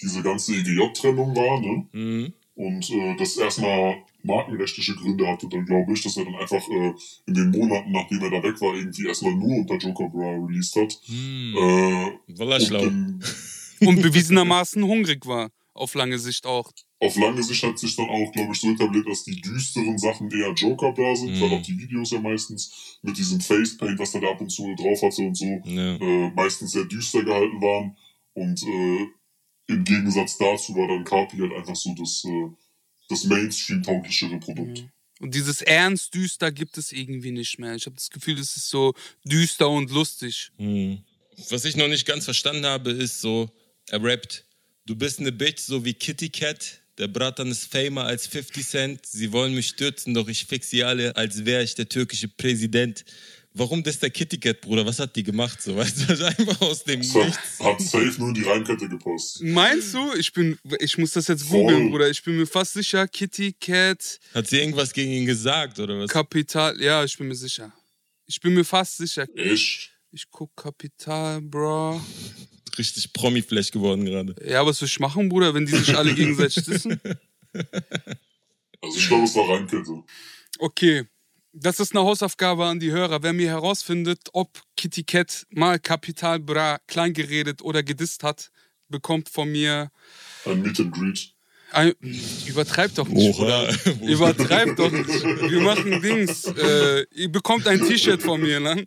diese ganze EGJ-Trennung war, ne? Mhm. Und äh, das erstmal markenrechtliche Gründe hatte, dann glaube ich, dass er dann einfach äh, in den Monaten, nachdem er da weg war, irgendwie erstmal nur unter Joker Bra released hat. Hm. Äh, Wallah und schlau. (laughs) Und bewiesenermaßen hungrig war. Auf lange Sicht auch. auf lange Sicht hat sich dann auch, glaube ich, so etabliert, dass die düsteren Sachen eher Joker-Bra sind, Mhm. weil auch die Videos ja meistens mit diesem Facepaint, was er da ab und zu drauf hatte und so, Ja. äh, meistens sehr düster gehalten waren. Und äh, im Gegensatz dazu war dann Carpi halt einfach so das, äh, das Mainstream-tauglichere Produkt. Und dieses Ernst-Düster gibt es irgendwie nicht mehr. Ich habe das Gefühl, es ist so düster und lustig. Hm. Was ich noch nicht ganz verstanden habe, ist so, er rappt, du bist eine Bitch, so wie Kitty Cat. Der Bratan ist famer als 50 Cent. Sie wollen mich stürzen, doch ich fix sie alle, als wäre ich der türkische Präsident. Warum das der Kitty Cat, Bruder? Was hat die gemacht? So, (laughs) weißt du, einfach aus dem hat, Nichts. hat safe nur in die Reimkette gepasst. Meinst du? Ich bin, ich muss das jetzt googeln, Bruder. Ich bin mir fast sicher, Kitty Cat, Hat sie irgendwas gegen ihn gesagt, oder was? Kapital. Ja, ich bin mir sicher. Ich bin mir fast sicher. Echt? Ich guck Kapital, Bro. Richtig Promi-Flash geworden gerade. Ja, was soll ich machen, Bruder, wenn die sich alle (laughs) gegenseitig dissen? Also ich glaube, es war Reimkette. Okay. Das ist eine Hausaufgabe an die Hörer. Wer mir herausfindet, ob Kitty Cat mal Kapital Bra klein geredet oder gedisst hat, bekommt von mir Ein Meet and Greet. Ein, übertreib doch nicht, Oha. Bruder. (laughs) Übertreib doch nicht. Wir machen Dings. Äh, ihr bekommt ein T-Shirt von mir, ne?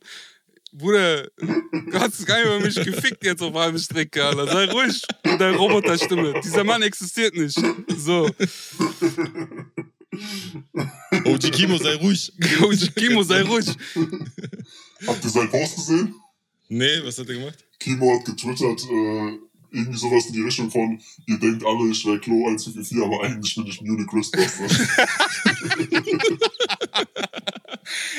Bruder, du hast gar nicht über mich gefickt jetzt auf halbe Strecke, Alter. Sei ruhig mit deiner Roboterstimme. Dieser Mann existiert nicht. So. OG Kimo, sei ruhig. (laughs) Kimo, sei ruhig. Habt ihr seinen Post gesehen? Nee, was hat er gemacht? Kimo hat getwittert, äh, irgendwie sowas in die Richtung von, ihr denkt alle, ich wäre Klo 144, aber eigentlich bin ich Munich Crystbuster. (laughs)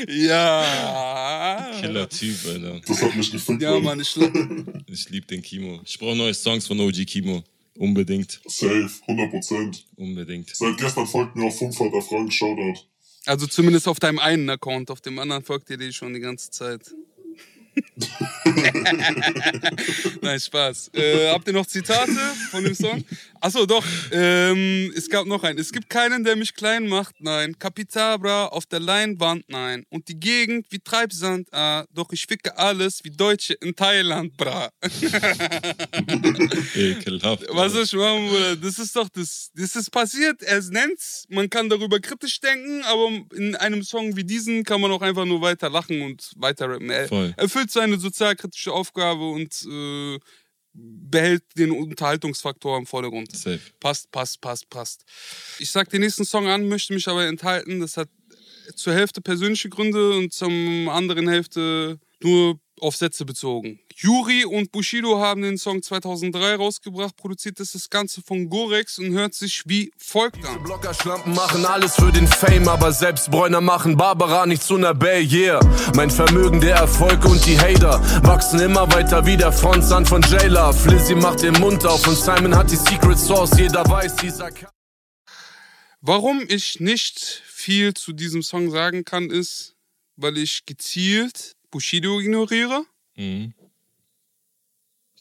Ja. Killer Typ, Alter. Das hat mich gefickt. Ja, Mann, ich (laughs) Ich liebe den Kimo. Ich brauche neue Songs von OG Kimo. Unbedingt. Safe, 100%. Unbedingt. Seit gestern folgt mir auf Fünfvater Frank, Shoutout. Also zumindest auf deinem einen Account, auf dem anderen folgt ihr dir schon die ganze Zeit. (laughs) Nein, Spaß. Äh, habt ihr noch Zitate von dem Song? Achso, doch. Ähm, es gab noch einen. Es gibt keinen, der mich klein macht, nein. Kapitabra auf der Leinwand, nein. Und die Gegend wie Treibsand, ah. Doch ich ficke alles wie Deutsche in Thailand, bra. (laughs) Ekelhaft. Was ich machen, Bruder? Das ist doch das. Das ist passiert. Er nennt's. Man kann darüber kritisch denken, aber in einem Song wie diesen kann man auch einfach nur weiter lachen und weiter rappen. Er Voll. erfüllt seine sozialkritische Aufgabe und äh, behält den Unterhaltungsfaktor im Vordergrund. Safe. Passt, passt, passt, passt. Ich sag den nächsten Song an, möchte mich aber enthalten. Das hat zur Hälfte persönliche Gründe und zum anderen Hälfte nur auf Sätze bezogen. Yuri und Bushido haben den Song 2003 rausgebracht, produziert ist das Ganze von Gorex und hört sich wie folgt an. Blockerschlampen machen alles für den Fame, aber selbst Bräuner machen Barbara nicht zu einer Belle, yeah. Mein Vermögen, der Erfolg und die Hater wachsen immer weiter wie der Frontsand von Jailer. Flizzy macht den Mund auf und Simon hat die Secret Source, jeder weiß, dieser K Warum ich nicht viel zu diesem Song sagen kann, ist, weil ich gezielt Bushido ignoriere. Mhm.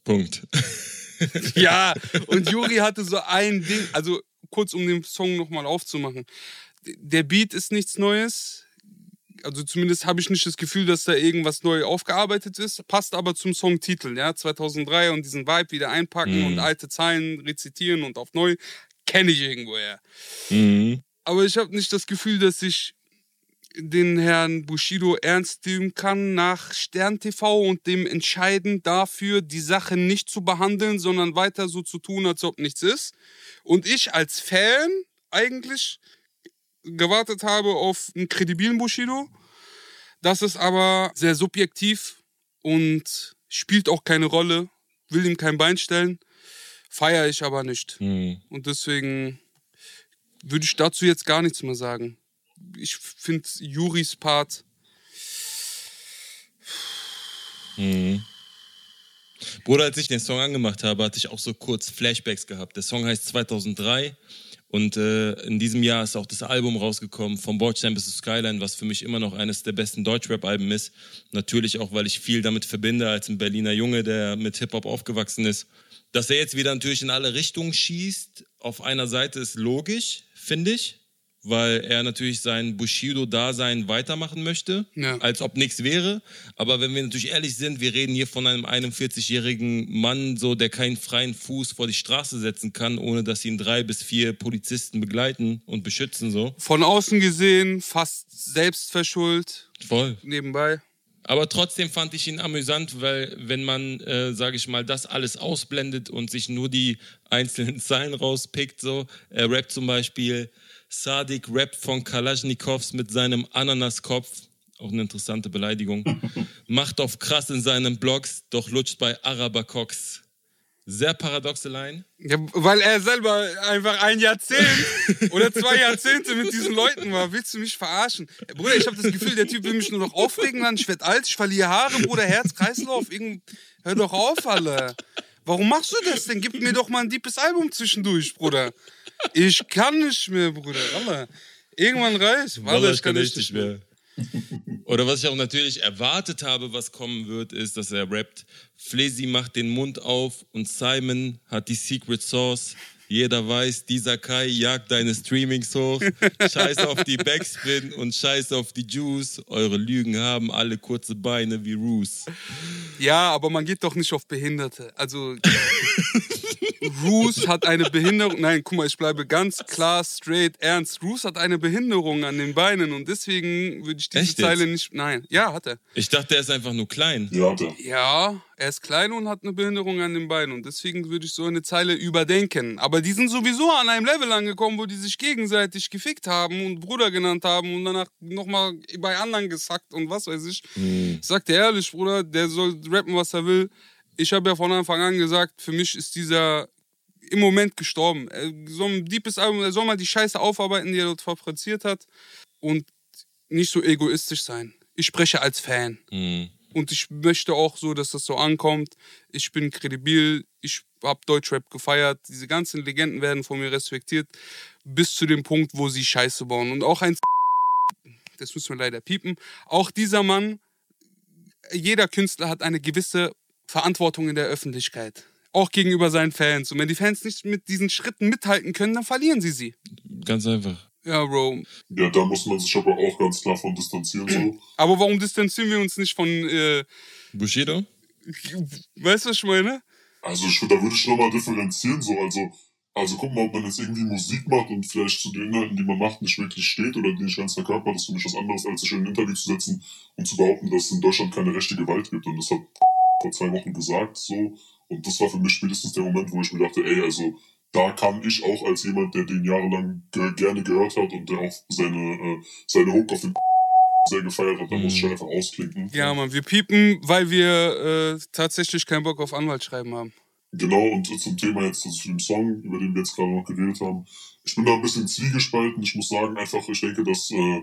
Punkt. (laughs) ja, und Juri hatte so ein Ding, also kurz um den Song nochmal aufzumachen. Der Beat ist nichts Neues. Also zumindest habe ich nicht das Gefühl, dass da irgendwas neu aufgearbeitet ist. Passt aber zum Songtitel, ja, 2003 und diesen Vibe wieder einpacken Mhm. und alte Zeilen rezitieren und auf neu kenne ich irgendwoher. Mhm. Aber ich habe nicht das Gefühl, dass ich den Herrn Bushido ernst nehmen kann nach Stern TV und dem entscheiden dafür, die Sache nicht zu behandeln, sondern weiter so zu tun, als ob nichts ist. Und ich als Fan eigentlich gewartet habe auf einen kredibilen Bushido. Das ist aber sehr subjektiv und spielt auch keine Rolle, will ihm kein Bein stellen, feiere ich aber nicht. Mhm. Und deswegen würde ich dazu jetzt gar nichts mehr sagen. Ich finde Juris Part. Mhm. Bruder, als ich den Song angemacht habe, hatte ich auch so kurz Flashbacks gehabt. Der Song heißt 2003 und äh, in diesem Jahr ist auch das Album rausgekommen von Bordstein bis zu Skyline, was für mich immer noch eines der besten Deutschrap-Alben ist. Natürlich auch, weil ich viel damit verbinde als ein Berliner Junge, der mit Hip-Hop aufgewachsen ist. Dass er jetzt wieder natürlich in alle Richtungen schießt, auf einer Seite ist logisch, finde ich, weil er natürlich sein Bushido-Dasein weitermachen möchte, Ja. als ob nichts wäre. Aber wenn wir natürlich ehrlich sind, wir reden hier von einem 41-jährigen Mann, so der keinen freien Fuß vor die Straße setzen kann, ohne dass ihn drei bis vier Polizisten begleiten und beschützen so. Von außen gesehen, fast selbst verschuldet, Voll. nebenbei. Aber trotzdem fand ich ihn amüsant, weil wenn man, äh, sage ich mal, das alles ausblendet und sich nur die einzelnen (laughs) Zeilen rauspickt, so, er rappt zum Beispiel, Sadik rappt von Kalaschnikows mit seinem Ananaskopf, auch eine interessante Beleidigung, (laughs) macht auf krass in seinen Blogs, doch lutscht bei Arabercox. Sehr paradoxe Line. Ja, weil er selber einfach ein Jahrzehnt (laughs) oder zwei Jahrzehnte mit diesen Leuten war. Willst du mich verarschen? Bruder, ich habe das Gefühl, der Typ will mich nur noch aufregen, dann ich werd alt, ich verliere Haare, Bruder, Herz, Kreislauf. Irgend... Hör doch auf, alle. Warum machst du das denn? Gib mir doch mal ein deepes Album zwischendurch, Bruder. Ich kann nicht mehr, Bruder. Irgendwann reicht. Warte, ich kann echt nicht mehr. Oder was ich auch natürlich erwartet habe, was kommen wird, ist, dass er rappt, Flesi macht den Mund auf und Simon hat die Secret Source. Jeder weiß, dieser Kai jagt deine Streamings hoch. Scheiß auf die Backspin und scheiß auf die Juice. Eure Lügen haben alle kurze Beine wie Roos. Ja, aber man geht doch nicht auf Behinderte. Also, (laughs) Roos hat eine Behinderung. Nein, guck mal, ich bleibe ganz klar, straight, ernst. Roos hat eine Behinderung an den Beinen und deswegen würde ich diese Echt jetzt? Zeile nicht. Nein, ja, hat er. Ich dachte, er ist einfach nur klein. Ja, er. Ja, er ist klein und hat eine Behinderung an den Beinen und deswegen würde ich so eine Zeile überdenken. Aber die sind sowieso an einem Level angekommen, wo die sich gegenseitig gefickt haben und Bruder genannt haben und danach nochmal bei anderen gesackt und was weiß ich. Ich sag dir ehrlich, Bruder, der soll rappen, was er will. Ich habe ja von Anfang an gesagt, für mich ist dieser im Moment gestorben. Er soll ein deepes Album, er soll mal die Scheiße aufarbeiten, die er dort fabriziert hat und nicht so egoistisch sein. Ich spreche als Fan. Mhm. Und ich möchte auch so, dass das so ankommt. Ich bin kredibil, ich habe Deutschrap gefeiert. Diese ganzen Legenden werden von mir respektiert, bis zu dem Punkt, wo sie Scheiße bauen. Und auch ein, das müssen wir leider piepen, auch dieser Mann, jeder Künstler hat eine gewisse Verantwortung in der Öffentlichkeit. Auch gegenüber seinen Fans. Und wenn die Fans nicht mit diesen Schritten mithalten können, dann verlieren sie sie. Ganz einfach. Ja, Bro. Ja, da muss man sich aber auch ganz klar von distanzieren. So. Aber warum distanzieren wir uns nicht von, äh, Bushido? weißt du, was ich meine? Also ich, da würde ich nochmal differenzieren. So. Also, also guck mal, ob man jetzt irgendwie Musik macht und vielleicht zu den Inhalten, die man macht, nicht wirklich steht oder die nicht ganz verkörpert, das ist für mich was anderes, als sich in ein Interview zu setzen und zu behaupten, dass es in Deutschland keine rechte Gewalt gibt. Und das hat vor zwei Wochen gesagt. so Und das war für mich spätestens der Moment, wo ich mir dachte, ey, also da kann ich auch als jemand, der den jahrelang ge gerne gehört hat und der auch seine, äh, seine Hook auf den (laughs) sehr gefeiert hat, da muss ich halt einfach ausklinken. Ja, Mann, wir piepen, weil wir äh, tatsächlich keinen Bock auf Anwaltschreiben haben. Genau, und zum Thema jetzt also zu dem Song, über den wir jetzt gerade noch geredet haben. Ich bin da ein bisschen zwiegespalten. Ich muss sagen, einfach, ich denke, dass äh,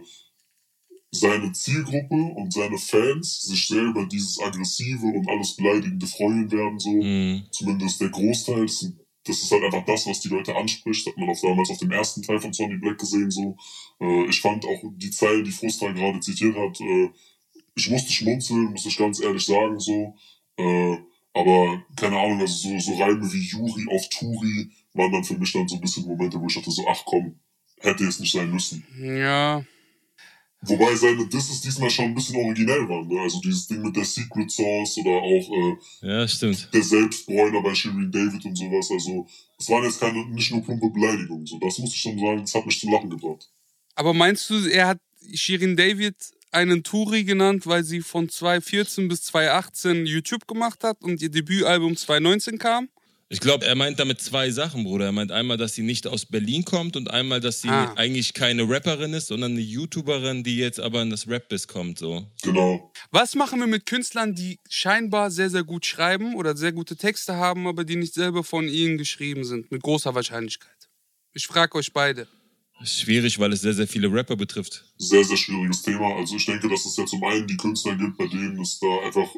seine Zielgruppe und seine Fans sich sehr über dieses aggressive und alles Beleidigende freuen werden, so. Mhm. Zumindest der Großteil. Das, das ist halt einfach das, was die Leute anspricht. Hat man auch damals auf dem ersten Teil von Sonny Black gesehen, so. Äh, ich fand auch die Zeilen, die Frustra gerade zitiert hat, äh, ich musste schmunzeln, muss ich ganz ehrlich sagen, so. Äh, aber keine Ahnung, also so, so Reime wie Juri auf Turi waren dann für mich dann so ein bisschen Momente, wo ich dachte so, ach komm, hätte es nicht sein müssen. Ja. Wobei seine Disses diesmal schon ein bisschen originell waren, ne? Also dieses Ding mit der Secret Sauce oder auch äh, Ja, stimmt. der Selbstbräuner bei Shirin David und sowas. Also es waren jetzt keine, nicht nur plumpe Beleidigungen. So, das muss ich schon sagen, das hat mich zum Lachen gebracht. Aber meinst du, er hat Shirin David einen Touri genannt, weil sie von 2014 bis 2018 YouTube gemacht hat und ihr Debütalbum 2019 kam? Ich glaube, er meint damit zwei Sachen, Bruder. Er meint einmal, dass sie nicht aus Berlin kommt und einmal, dass sie Ah. eigentlich keine Rapperin ist, sondern eine YouTuberin, die jetzt aber in das Rap-Biss kommt, so. Genau. Was machen wir mit Künstlern, die scheinbar sehr, sehr gut schreiben oder sehr gute Texte haben, aber die nicht selber von ihnen geschrieben sind? Mit großer Wahrscheinlichkeit. Ich frage euch beide. Schwierig, weil es sehr, sehr viele Rapper betrifft. Sehr, sehr schwieriges Thema. Also ich denke, dass es ja zum einen die Künstler gibt, bei denen es da einfach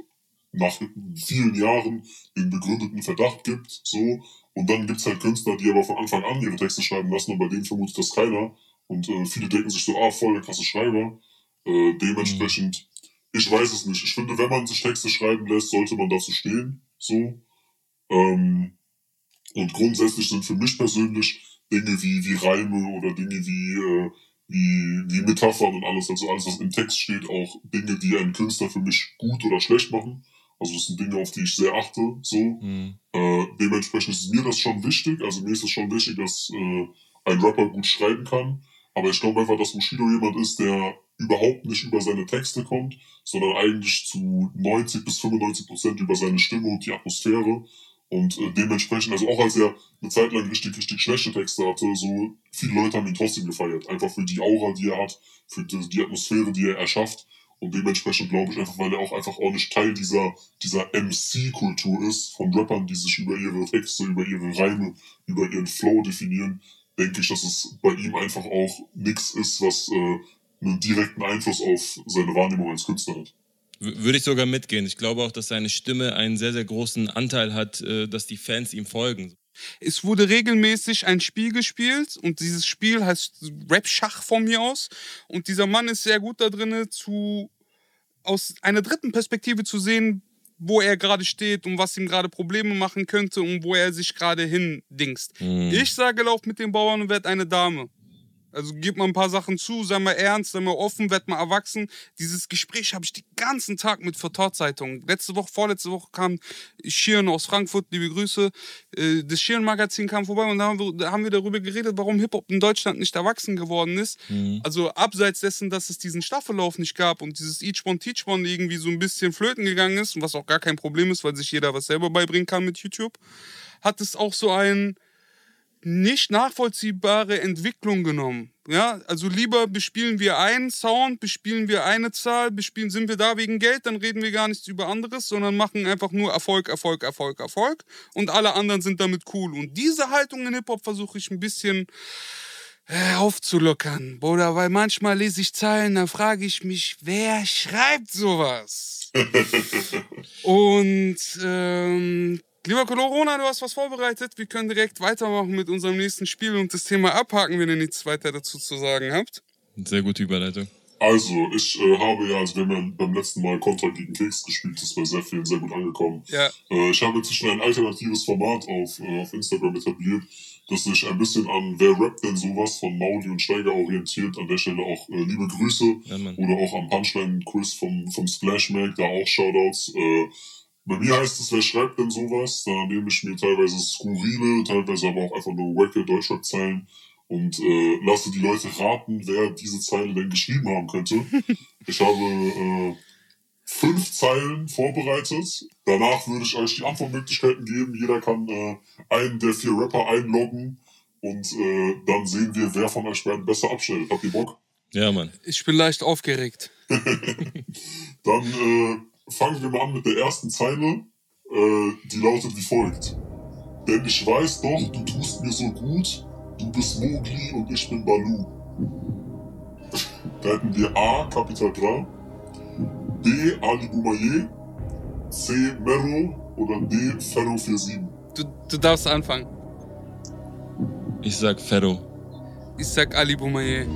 nach vielen Jahren den begründeten Verdacht gibt, so. Und dann gibt's halt Künstler, die aber von Anfang an ihre Texte schreiben lassen und bei denen vermutet das keiner. Und äh, viele denken sich so, ah, voll der krasse Schreiber. Äh, dementsprechend, ich weiß es nicht. Ich finde, wenn man sich Texte schreiben lässt, sollte man dazu stehen, so. Ähm, und grundsätzlich sind für mich persönlich Dinge wie, wie Reime oder Dinge wie, äh, wie, wie Metaphern und alles, also alles, was im Text steht, auch Dinge, die einen Künstler für mich gut oder schlecht machen. Also das sind Dinge, auf die ich sehr achte, so. Mhm. Äh, dementsprechend ist mir das schon wichtig. Also mir ist es schon wichtig, dass äh, ein Rapper gut schreiben kann. Aber ich glaube einfach, dass Bushido jemand ist, der überhaupt nicht über seine Texte kommt, sondern eigentlich zu 90 bis 95 Prozent über seine Stimme und die Atmosphäre. Und äh, dementsprechend, also auch als er eine Zeit lang richtig, richtig schlechte Texte hatte, so viele Leute haben ihn trotzdem gefeiert. Einfach für die Aura, die er hat, für die, die Atmosphäre, die er erschafft. Und dementsprechend glaube ich einfach, weil er auch einfach nicht Teil dieser, dieser MC-Kultur ist, von Rappern, die sich über ihre Texte, über ihre Reime, über ihren Flow definieren, denke ich, dass es bei ihm einfach auch nichts ist, was äh, einen direkten Einfluss auf seine Wahrnehmung als Künstler hat. Würde ich sogar mitgehen. Ich glaube auch, dass seine Stimme einen sehr, sehr großen Anteil hat, äh, dass die Fans ihm folgen. Es wurde regelmäßig ein Spiel gespielt und dieses Spiel heißt Rap-Schach von mir aus. Und dieser Mann ist sehr gut da drin, zu, aus einer dritten Perspektive zu sehen, wo er gerade steht und was ihm gerade Probleme machen könnte und wo er sich gerade hindingst. Ich sage, lauf mit den Bauern und werd eine Dame. Also gib mal ein paar Sachen zu, sei mal ernst, sei mal offen, werd mal erwachsen. Dieses Gespräch habe ich den ganzen Tag mit Vertor-Zeitung. Letzte Woche, vorletzte Woche kam Schirn aus Frankfurt, liebe Grüße. Äh, Das Schirn-Magazin kam vorbei und da haben, wir, darüber geredet, warum Hip-Hop in Deutschland nicht erwachsen geworden ist. Also abseits dessen, dass es diesen Staffellauf nicht gab und dieses Each One Teach One irgendwie so ein bisschen flöten gegangen ist, und was auch gar kein Problem ist, weil sich jeder was selber beibringen kann mit YouTube, hat es auch so ein nicht nachvollziehbare Entwicklung genommen. Ja, also lieber bespielen wir einen Sound, bespielen wir eine Zahl, bespielen, sind wir da wegen Geld, dann reden wir gar nichts über anderes, sondern machen einfach nur Erfolg, Erfolg, Erfolg, Erfolg und alle anderen sind damit cool. Und diese Haltung in Hip-Hop versuche ich ein bisschen äh, aufzulockern, Bruder, weil manchmal lese ich Zeilen, da frage ich mich, wer schreibt sowas? (laughs) Und ähm, lieber Corona, du hast was vorbereitet. Wir können direkt weitermachen mit unserem nächsten Spiel und das Thema abhaken, wenn ihr nichts weiter dazu zu sagen habt. Sehr gute Überleitung. Also, ich äh, habe ja, also wir haben ja beim letzten Mal Contra gegen Keks gespielt, das ist bei sehr vielen sehr gut angekommen. Ja. Äh, ich habe inzwischen ein alternatives Format auf, äh, auf Instagram etabliert, das sich ein bisschen an Wer rappt denn sowas von Mauli und Steiger orientiert. An der Stelle auch äh, liebe Grüße. Ja. Oder auch am Punchline-Quiz vom, vom Splash Mag, da auch Shoutouts. Äh, bei mir heißt es, wer schreibt denn sowas? Da nehme ich mir teilweise skurrile, teilweise aber auch einfach nur wacke Deutschrap-Zeilen und äh, lasse die Leute raten, wer diese Zeile denn geschrieben haben könnte. (laughs) Ich habe äh, fünf Zeilen vorbereitet. Danach würde ich euch die Antwortmöglichkeiten geben. Jeder kann äh, einen der vier Rapper einloggen und äh, dann sehen wir, wer von euch beiden besser abschneidet. Habt ihr Bock? Ja, Mann. Ich bin leicht aufgeregt. (laughs) Dann äh, fangen wir mal an mit der ersten Zeile. Äh, die lautet wie folgt. Denn ich weiß doch, du tust mir so gut. Du bist Mowgli und ich bin Balu. Da hätten wir A. Capital Bra, B. Ali Boumaier, C. Mero oder D. Ferro 47. Du, du darfst anfangen. Ich sag Ferro. Ich sag Ali Boumaier.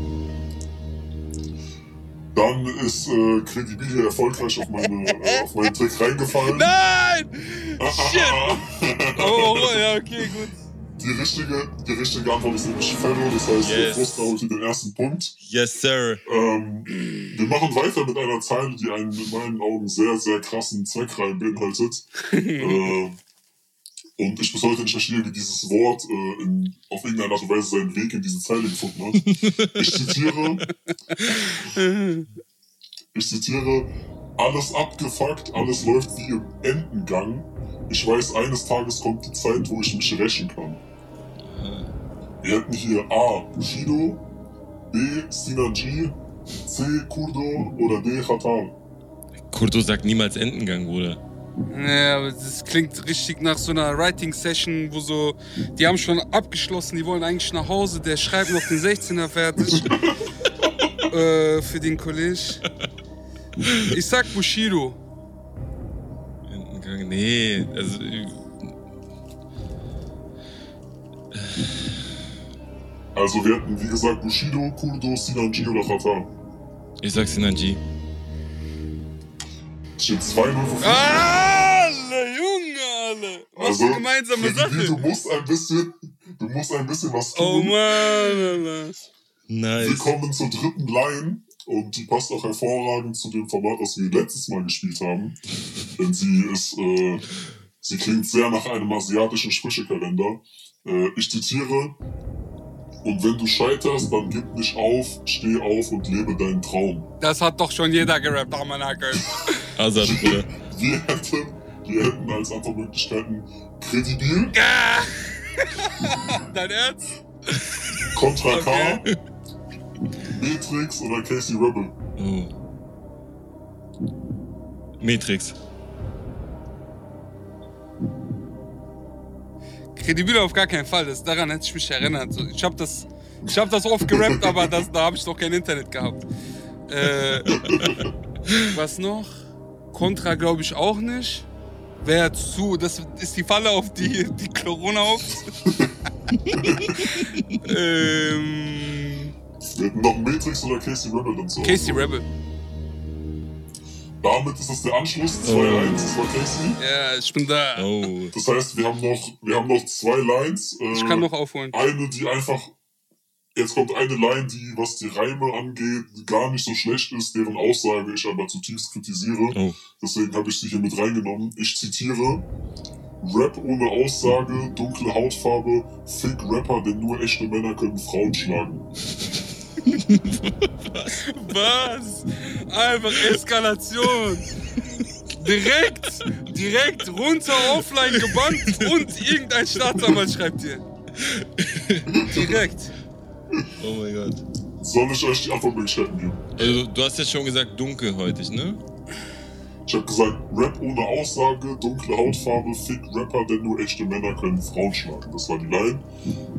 Dann ist äh, Credibil hier erfolgreich auf, meine, äh, auf meinen Trick reingefallen. Nein! Shit! Oh, oh, ja, okay, gut. Die richtige, die richtige Antwort ist nämlich Ferro, das heißt, Yes. yes. Frustra holt den ersten Punkt. Yes, sir. Ähm, wir machen weiter mit einer Zeile, die einen in meinen Augen sehr, sehr krassen Zweckreim beinhaltet. (laughs) äh, und ich bis heute nicht verstehe, wie dieses Wort äh, in, auf irgendeine Art und Weise seinen Weg in diese Zeile gefunden hat. (laughs) Ich zitiere, ich zitiere, alles abgefuckt, alles läuft wie im Entengang. Ich weiß, eines Tages kommt die Zeit, wo ich mich rächen kann. Wir hätten hier A. Bushido, B. Sinanji, C. Kurdo oder D. Khatal. Kurto sagt niemals Entengang, Bruder. Ja, aber das klingt richtig nach so einer Writing-Session, wo so, die haben schon abgeschlossen, die wollen eigentlich nach Hause, der schreibt noch den 16er fertig (laughs) äh, für den College. Ich sag Bushido. Nee. Also, Also wir hätten, wie gesagt, Bushido, Kurdo, Sinanji oder Khatal. ich sag Sinanji. Steht 2-0 für Alle, Junge, alle. Was Also, eine gemeinsame Credibil, Du Sache. musst ein bisschen, du musst ein bisschen was tun. Oh Mann, Alter. Wir Nice. kommen zur dritten Line und die passt auch hervorragend zu dem Format, das wir letztes Mal gespielt haben. Denn sie ist, äh, sie klingt sehr nach einem asiatischen Sprüchekalender. Äh, ich zitiere, und wenn du scheiterst, dann gib nicht auf, steh auf und lebe deinen Traum. Das hat doch schon jeder gerappt, Amanakel. Azad, (laughs) Bruder. Wir hätten, wir hätten als Antwortmöglichkeiten Credibil, (laughs) Dein Ernst? Contra K, Okay. Matrix oder Casey Rebel. Oh. Matrix. Kredibil auf gar keinen Fall. Das, daran hätte ich mich erinnert. Ich habe das, ich hab das oft gerappt, aber das, da habe ich noch kein Internet gehabt. Äh, (laughs) was noch? Contra glaube ich auch nicht. Wer zu, das ist die Falle, auf die die Corona auf. (laughs) ähm, Wir hätten noch Matrix oder Casey Rebel dann zu Casey. Rebel. Damit ist das der Anschluss. 2-1, das war Casey. Ja, ich bin da. Oh. Das heißt, wir haben noch, wir haben noch zwei Lines. Äh, Ich kann noch aufholen. Eine, die einfach Jetzt kommt eine Line, die, was die Reime angeht, gar nicht so schlecht ist, deren Aussage ich aber zutiefst kritisiere. Oh. Deswegen habe ich sie hier mit reingenommen. Ich zitiere. Rap ohne Aussage, dunkle Hautfarbe, Fick Rapper, denn nur echte Männer können Frauen schlagen. (laughs) Was? Einfach Eskalation. Direkt, direkt runter, offline gebannt und irgendein Staatsanwalt schreibt dir. Direkt. Oh mein Gott. Soll ich euch die Antwortmöglichkeiten geben? Also, du hast ja schon gesagt dunkelhäutig, ne? Ich habe gesagt, Rap ohne Aussage, dunkle Hautfarbe, Fick Rapper, denn nur echte Männer können Frauen schlagen. Das war die Line.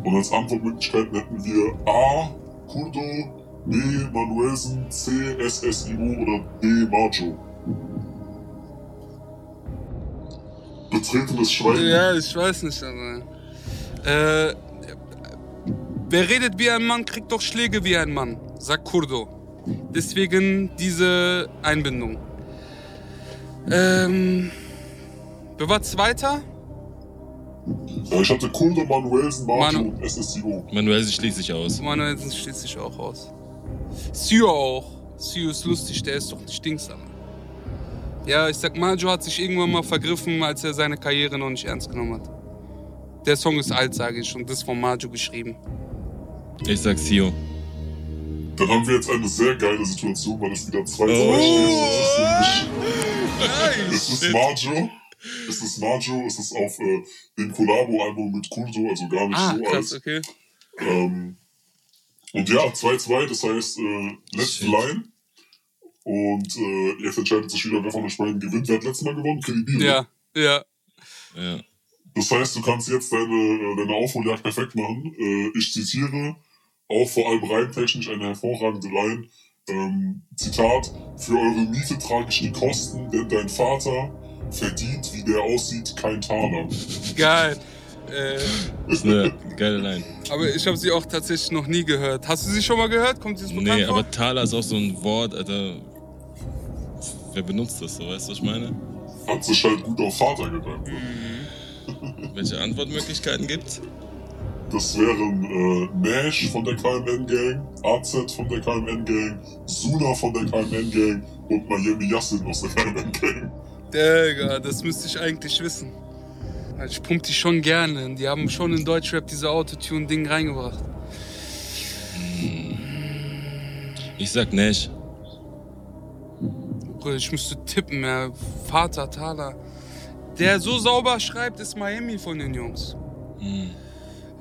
Und als Antwortmöglichkeiten hätten wir A. Kurdo, B. Manuelsen, C. SSIO oder D. Majo. Betretenes Schweigen. Ja, ich weiß nicht, aber. Äh, wer redet wie ein Mann, kriegt doch Schläge wie ein Mann, sagt Kurdo. Deswegen diese Einbindung. Ähm. Wer war Zweiter? Ich hatte Kurdo, Manuelsen, Majo Manu- und SSIO. Manuel schließt sich aus. Manuel schließt sich auch aus. Sio auch. Sio ist lustig, der ist doch nicht Dingsam. Ja, ich sag, Majo hat sich irgendwann mal vergriffen, als er seine Karriere noch nicht ernst genommen hat. Der Song ist alt, sage ich, und das ist von Majo geschrieben. Ich sag Sio. Dann haben wir jetzt eine sehr geile Situation, weil es wieder 2 2 Oh. steht. Es ist nämlich, es ist Nice! Majo. Es ist Majo, es ist auf äh, dem Collabo-Album mit Kurdo, also gar nicht Ah, so krass, alt. okay. Ähm, und ja, 2-2, das heißt, äh, letzte Shit. Line. Und äh, jetzt entscheidet sich wieder, wer von euch beiden gewinnt. Wer hat letztes Mal gewonnen? Kredibil. Ja, ja. Ja. Das heißt, du kannst jetzt deine, äh, deine Aufholjagd perfekt machen. Äh, ich zitiere, auch vor allem reimtechnisch eine hervorragende Line. Ähm, Zitat, für eure Miete trage ich die Kosten, denn dein Vater verdient, wie der aussieht, kein Taler. Geil. Äh, Ist eine geile Line. aber ich habe sie auch tatsächlich noch nie gehört. Hast du sie schon mal gehört? Kommt sie bekannt Nee, vor? aber Thaler ist auch so ein Wort, Alter. Wer benutzt das so, weißt du, was ich meine? Hat sich halt gut auf Vater gedankt. Welche Antwortmöglichkeiten gibt's? Das wären äh, Nash von der KMN Gang, AZ von der KMN Gang, Suna von der KMN Gang und Miami Yassin aus der KMN Gang. Digga, das müsste ich eigentlich wissen. Ich pump die schon gerne. Die haben schon in Deutschrap diese Autotune-Ding reingebracht. Ich sag Nash. Bruder, Ich müsste tippen, ja. Vater, Thaler. Der so sauber schreibt, ist Miami von den Jungs.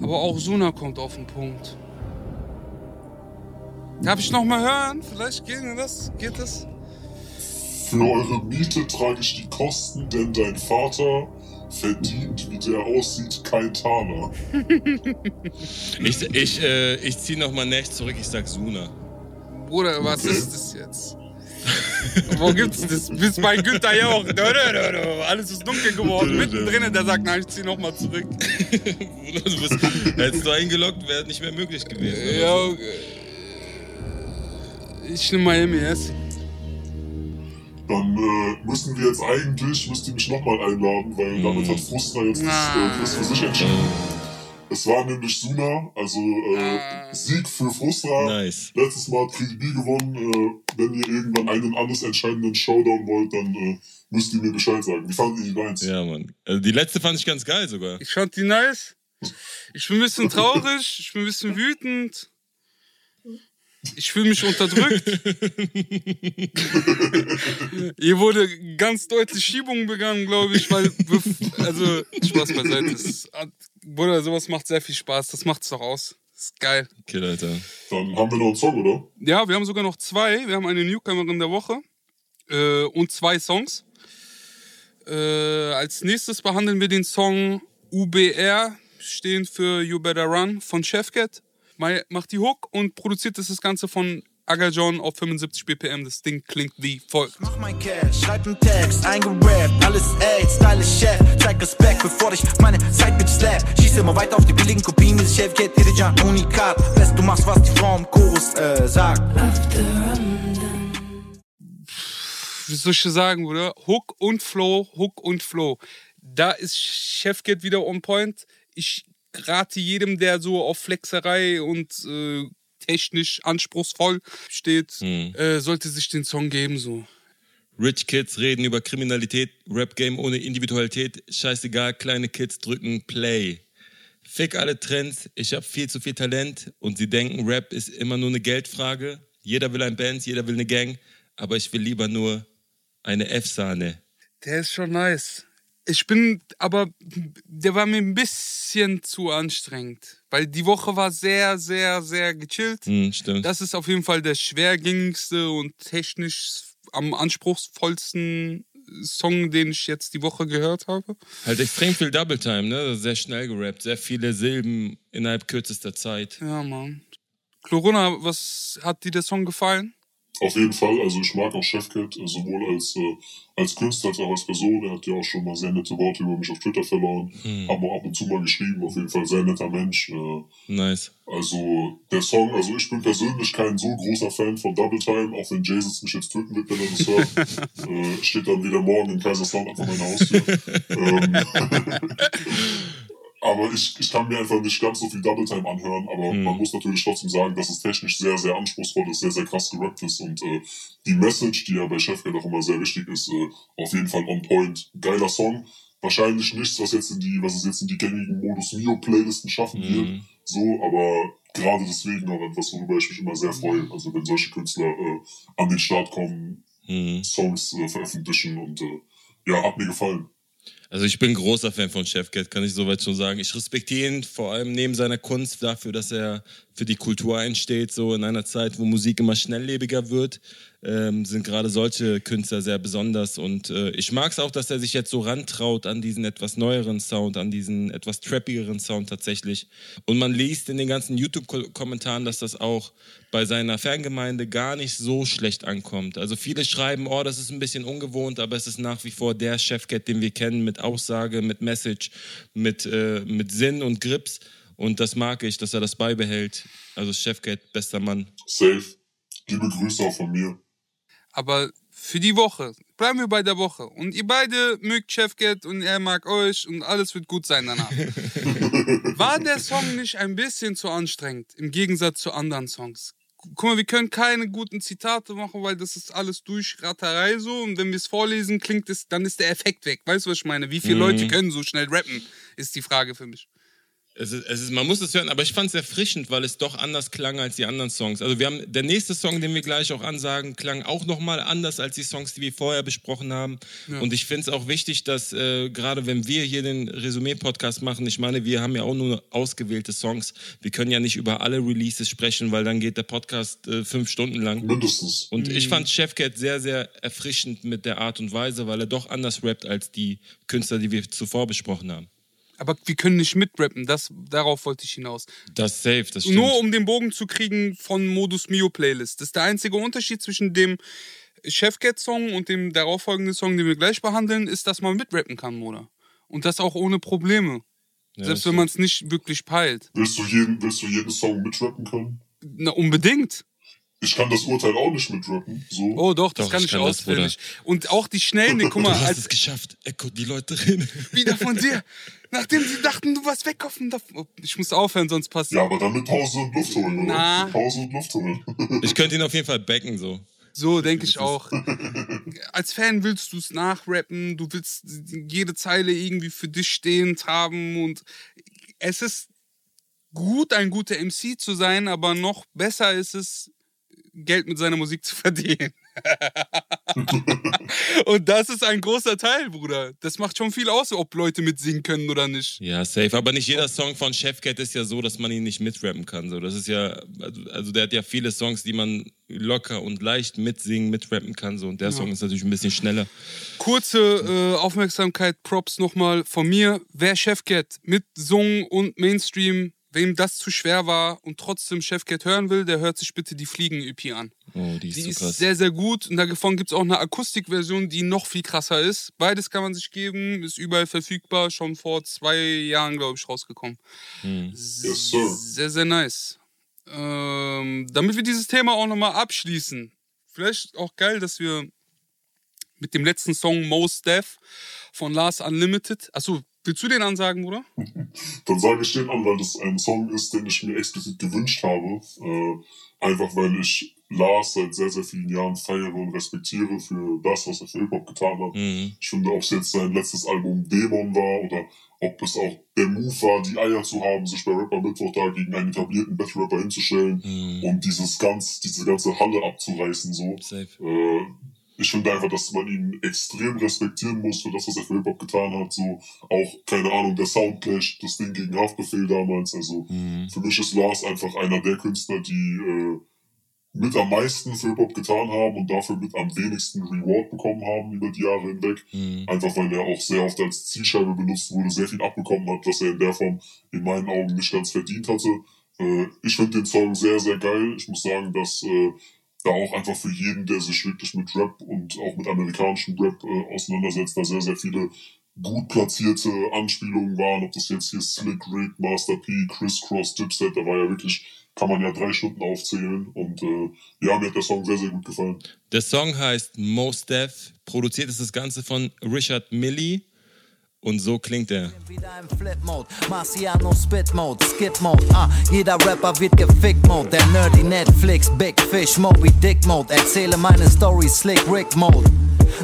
Aber auch Suna kommt auf den Punkt. Darf ich noch mal hören? Vielleicht geht das? Geht das? Für eure Miete trage ich die Kosten, denn dein Vater verdient, wie der aussieht, kein Taler. (laughs) Ich, ich, äh, ich zieh nochmal Nash zurück, ich sag Suna. Bruder, was Okay. ist das jetzt? Wo gibt's das? Bis bei Günther Jauch. Alles ist dunkel geworden. Mittendrin, der sagt, nein, ich zieh noch mal zurück. Bruder, du bist, hättest du eingeloggt, wäre nicht mehr möglich gewesen. Ja, okay. Ich nehme Miami S. Dann äh, müssen wir jetzt eigentlich, müsst ihr mich nochmal einladen, weil damit hat Frustra jetzt das äh, Quiz für sich entschieden. Es war nämlich Suna, also äh, Sieg für Frustra. Nice. Letztes Mal hat KDB gewonnen. Äh, wenn ihr irgendwann einen alles entscheidenden Showdown wollt, dann äh, müsst ihr mir Bescheid sagen. Wie fandet ihr die Lines? Ja, Mann. Also die letzte fand ich ganz geil sogar. Ich fand die nice. Ich bin ein bisschen (laughs) traurig, ich bin ein bisschen wütend. Ich fühle mich unterdrückt. Hier wurde ganz deutlich Schiebung begangen, glaube ich, weil, also, Spaß beiseite. Es Bruder, sowas macht sehr viel Spaß. Das macht's doch aus. Das ist geil. Kill, Alter. Dann haben wir noch einen Song, oder? Ja, wir haben sogar noch zwei. Wir haben eine Newcomerin der Woche äh, und zwei Songs. Äh, als nächstes behandeln wir den Song UBR, stehend für You Better Run von Chefcat. Macht die Hook und produziert das, das Ganze von Aga John auf 75 BPM. Das Ding klingt wie folgt. Mach mein Cash, schreib einen Text, eingerappt, alles ey, Style ist Chef, zeig Respekt, bevor ich meine Zeit slap. Schieß immer weiter auf die billigen Kopien, wie Chef geht, Irijan, Unikat. Best, du machst, was die Frau im Chorus äh, sagt. wie soll ich sagen, Bruder? Hook und Flow, Hook und Flow. Da ist Chefcat wieder on point. Ich rate jedem, der so auf Flexerei und äh, technisch anspruchsvoll steht, Hm. äh, sollte sich den Song geben. So. Rich Kids reden über Kriminalität, Rap-Game ohne Individualität, scheißegal, kleine Kids drücken Play. Fick alle Trends, ich hab viel zu viel Talent und sie denken, Rap ist immer nur eine Geldfrage. Jeder will ein Band, jeder will eine Gang, aber ich will lieber nur eine F-Sahne. Der ist schon nice. Ich bin, aber der war mir ein bisschen zu anstrengend, weil die Woche war sehr, sehr, sehr gechillt. Hm, stimmt. Das ist auf jeden Fall der schwergängigste und technisch am anspruchsvollsten Song, den ich jetzt die Woche gehört habe. Halt extrem viel Double Time, ne? Sehr schnell gerappt, sehr viele Silben innerhalb kürzester Zeit. Ja, Mann. Corona, was hat dir der Song gefallen? Auf jeden Fall, also ich mag auch Chefcat, äh, sowohl als, äh, als Künstler als auch als Person. Er hat ja auch schon mal sehr nette Worte über mich auf Twitter verloren. Hm. Haben wir ab und zu mal geschrieben, auf jeden Fall sehr netter Mensch. Äh, Nice. also der Song, also ich bin persönlich kein so großer Fan von Double Time, auch wenn Jesus mich jetzt töten wird, wenn er das hört. (laughs) äh, steht dann wieder morgen in Kaiserslautern vor meiner Haustür. (laughs) ähm, aber ich, ich kann mir einfach nicht ganz so viel Double Time anhören, aber Mhm. man muss natürlich trotzdem sagen, dass es technisch sehr, sehr anspruchsvoll ist, sehr, sehr krass gerappt ist und äh, die Message, die ja bei Chefcat auch immer sehr wichtig ist, äh, auf jeden Fall on point. Geiler Song. Wahrscheinlich nichts, was jetzt in die, was es jetzt in die gängigen Modus Mio Playlisten schaffen wird. Mhm. So, aber gerade deswegen auch etwas, worüber ich mich immer sehr freue. Also wenn solche Künstler äh, an den Start kommen, Mhm. Songs äh, veröffentlichen und äh, ja, hat mir gefallen. Also ich bin großer Fan von Chefcat, kann ich soweit schon sagen. Ich respektiere ihn vor allem neben seiner Kunst dafür, dass er für die Kultur einsteht. So in einer Zeit, wo Musik immer schnelllebiger wird, ähm, sind gerade solche Künstler sehr besonders. Und äh, ich mag es auch, dass er sich jetzt so rantraut an diesen etwas neueren Sound, an diesen etwas trappigeren Sound tatsächlich. Und man liest in den ganzen YouTube-Kommentaren, dass das auch bei seiner Fangemeinde gar nicht so schlecht ankommt. Also viele schreiben, oh, das ist ein bisschen ungewohnt, aber es ist nach wie vor der Chefcat, den wir kennen, mit Aussage, mit Message, mit, äh, mit Sinn und Grips. Und das mag ich, dass er das beibehält. Also Chefcat, bester Mann. Safe. Liebe Grüße auch von mir. Aber für die Woche, bleiben wir bei der Woche. Und ihr beide mögt Chefcat und er mag euch und alles wird gut sein danach. (laughs) War der Song nicht ein bisschen zu anstrengend im Gegensatz zu anderen Songs? Guck mal, wir können keine guten Zitate machen, weil das ist alles Durchratterei so. Und wenn wir es vorlesen, klingt es, dann ist der Effekt weg. Weißt du, was ich meine? Wie viele Mhm. Leute können so schnell rappen, ist die Frage für mich. Es ist, es ist, man muss es hören, aber ich fand es erfrischend, weil es doch anders klang als die anderen Songs. Also wir haben der nächste Song, den wir gleich auch ansagen, klang auch nochmal anders als die Songs, die wir vorher besprochen haben. Ja. Und ich finde es auch wichtig, dass äh, gerade wenn wir hier den Resümee-Podcast machen, ich meine, wir haben ja auch nur ausgewählte Songs. Wir können ja nicht über alle Releases sprechen, weil dann geht der Podcast äh, fünf Stunden lang. Mindestens. Und ich Mhm. fand Chefcat sehr, sehr erfrischend mit der Art und Weise, weil er doch anders rappt als die Künstler, die wir zuvor besprochen haben. Aber wir können nicht mitrappen, das, darauf wollte ich hinaus. Das safe, das stimmt. Nur um den Bogen zu kriegen von Modus Mio Playlist. Das ist der einzige Unterschied zwischen dem Chefcat-Song und dem darauffolgenden Song, den wir gleich behandeln, ist, dass man mitrappen kann, Bruder. Und das auch ohne Probleme. Ja, Selbst wenn man es nicht wirklich peilt. Willst du jeden, willst du jeden Song mitrappen können? Na, unbedingt. Ich kann das Urteil auch nicht mitrappen. So. Oh doch, das Doch, kann ich ich, kann das, auswendig. Und auch die schnellen, ne, guck mal, Du hast es geschafft. Echo, die Leute reden. (laughs) wieder von dir. Nachdem sie dachten, du warst wegkaufen. Ich muss aufhören, sonst passt Ja, aber dann mit Pause und Luft holen, oder? Na. Mit Pause und Luft holen. (laughs) Ich könnte ihn auf jeden Fall backen, so. So denke ich auch. (laughs) Als Fan willst du es nachrappen, du willst jede Zeile irgendwie für dich stehend haben und es ist gut, ein guter MC zu sein, aber noch besser ist es, Geld mit seiner Musik zu verdienen. (laughs) und das ist ein großer Teil, Bruder. Das macht schon viel aus, ob Leute mitsingen können oder nicht. Ja, safe. Aber nicht jeder Song von Chefcat ist ja so, dass man ihn nicht mitrappen kann. So, das ist ja, also, der hat ja viele Songs, die man locker und leicht mitsingen, mitrappen kann. So. Und der Ja. Song ist natürlich ein bisschen schneller. Kurze äh, Aufmerksamkeit, Props nochmal von mir. Wer Chefcat mit Song und Mainstream, wem das zu schwer war und trotzdem Chefcat hören will, der hört sich bitte die Fliegen-EP an. Oh, die ist Die so ist krass. sehr, sehr gut. Und davon gibt es auch eine Akustikversion, die noch viel krasser ist. Beides kann man sich geben, ist überall verfügbar, schon vor zwei Jahren, glaube ich, rausgekommen. Hm. Yes, sir. Sehr, sehr nice. Ähm, damit wir dieses Thema auch nochmal abschließen. Vielleicht auch geil, dass wir mit dem letzten Song Most Death von Lars Unlimited. Achso, Willst du den ansagen, Bruder? (laughs) Dann sage ich den an, weil das ein Song ist, den ich mir explizit gewünscht habe. Äh, einfach weil ich Lars seit sehr, sehr vielen Jahren feiere und respektiere für das, was er für Hip-Hop getan hat. Mhm. Ich finde, ob es jetzt sein letztes Album Dämon war oder ob es auch der Move war, die Eier zu haben, sich bei Rapper Mittwoch da gegen einen etablierten Battle-Rapper hinzustellen Mhm. und dieses ganz, diese ganze Halle abzureißen, so. Safe. Äh, ich finde einfach, dass man ihn extrem respektieren muss für das, was er für Hip-Hop getan hat. So auch, keine Ahnung, der Soundclash, das Ding gegen Haftbefehl damals. Also Mhm. für mich ist Lars einfach einer der Künstler, die äh, mit am meisten für Hip-Hop getan haben und dafür mit am wenigsten Reward bekommen haben über die Jahre hinweg. Mhm. Einfach weil er auch sehr oft als Zielscheibe benutzt wurde, sehr viel abbekommen hat, was er in der Form in meinen Augen nicht ganz verdient hatte. Äh, ich finde den Song sehr, sehr geil. Ich muss sagen, dass äh, da auch einfach für jeden, der sich wirklich mit Rap und auch mit amerikanischem Rap äh, auseinandersetzt, da sehr, sehr viele gut platzierte Anspielungen waren, ob das jetzt hier Slick Rick, Master P, Criss Cross, Dipset, da war ja wirklich, kann man ja drei Stunden aufzählen und äh, ja, mir hat der Song sehr, sehr gut gefallen. Der Song heißt Most Def. Produziert ist das Ganze von Richard Millie. Und so klingt er. Wieder im Flip-Mode, Marciano Spit-Mode, Skip-Mode, ah, jeder Rapper wird gefickt-Mode, der Nerdy Netflix, Big Fish, Moby Dick-Mode, erzähle meine Story, Slick Rick-Mode.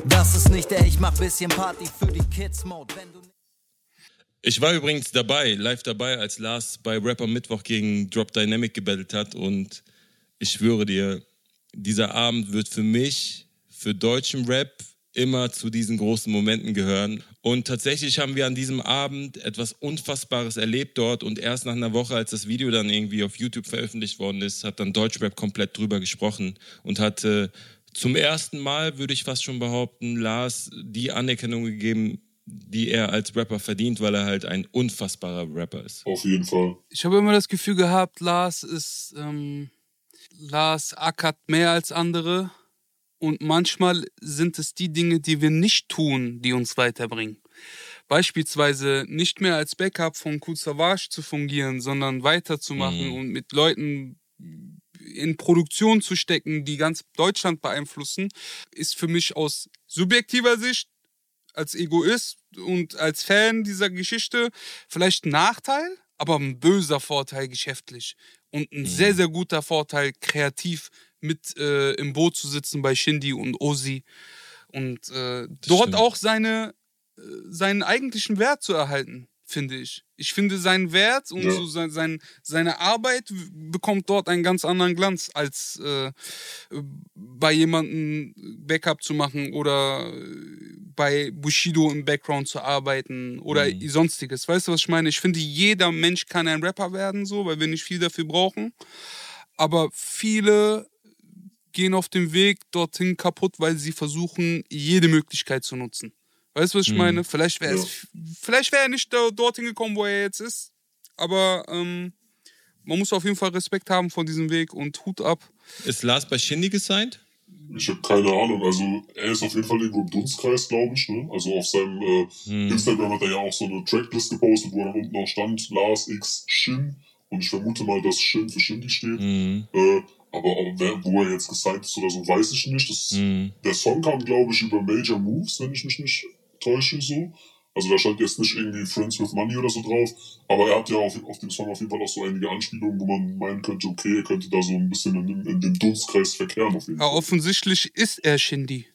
Das ist nicht der Ich mach bisschen Party für die Kids-Mode, wenn du Ich war übrigens dabei, live dabei, als Lars bei Rapper Mittwoch gegen Drop Dynamic gebettelt hat. Und ich schwöre dir, dieser Abend wird für mich, für deutschen Rap, immer zu diesen großen Momenten gehören. Und tatsächlich haben wir an diesem Abend etwas Unfassbares erlebt dort. Und erst nach einer Woche, als das Video dann irgendwie auf YouTube veröffentlicht worden ist, hat dann Deutschrap komplett drüber gesprochen und hat äh, zum ersten Mal, würde ich fast schon behaupten, Lars die Anerkennung gegeben, die er als Rapper verdient, weil er halt ein unfassbarer Rapper ist. Auf jeden Fall. Ich habe immer das Gefühl gehabt, Lars ist, ähm, Lars ackert mehr als andere. Und manchmal sind es die Dinge, die wir nicht tun, die uns weiterbringen. Beispielsweise nicht mehr als Backup von Savage zu fungieren, sondern weiterzumachen Mhm. und mit Leuten in Produktion zu stecken, die ganz Deutschland beeinflussen, ist für mich aus subjektiver Sicht als Egoist und als Fan dieser Geschichte vielleicht ein Nachteil, aber ein böser Vorteil geschäftlich und ein sehr, sehr guter Vorteil kreativ mit äh, im Boot zu sitzen bei Shindy und Ozi und äh, dort stimmt. auch seine, äh, seinen eigentlichen Wert zu erhalten, finde ich. Ich finde seinen Wert und Ja. so sein, sein, seine Arbeit bekommt dort einen ganz anderen Glanz, als äh, bei jemandem Backup zu machen oder äh, bei Bushido im Background zu arbeiten oder Mhm. sonstiges. Weißt du, was ich meine? Ich finde, jeder Mensch kann ein Rapper werden, so, weil wir nicht viel dafür brauchen. Aber viele gehen auf dem Weg dorthin kaputt, weil sie versuchen, jede Möglichkeit zu nutzen. Weißt du, was ich Mhm. meine? Vielleicht wäre es, vielleicht wäre er nicht da- dorthin gekommen, wo er jetzt ist. Aber ähm, man muss auf jeden Fall Respekt haben von diesem Weg und Hut ab. Ist Lars bei Shindy gesigned? Ich habe keine Ahnung. Also er ist auf jeden Fall irgendwo im Dunstkreis, glaube ich. Ne? Also auf seinem äh, Hm. Instagram hat er ja auch so eine Tracklist gepostet, wo dann unten auch stand Lars X Shin. Und ich vermute mal, dass Shin für Shindy steht. Mhm. Äh, aber wer, wo er jetzt gesigned ist oder so, weiß ich nicht. Das, Mhm. Der Song kam, glaube ich, über Major Moves, wenn ich mich nicht täusche, so. Also da stand jetzt nicht irgendwie Friends with Money oder so drauf, aber er hat ja auf, auf dem Song auf jeden Fall auch so einige Anspielungen, wo man meinen könnte, okay, er könnte da so ein bisschen in, dem- in dem Dunstkreis verkehren auf jeden Fall. offensichtlich ist er Shindy.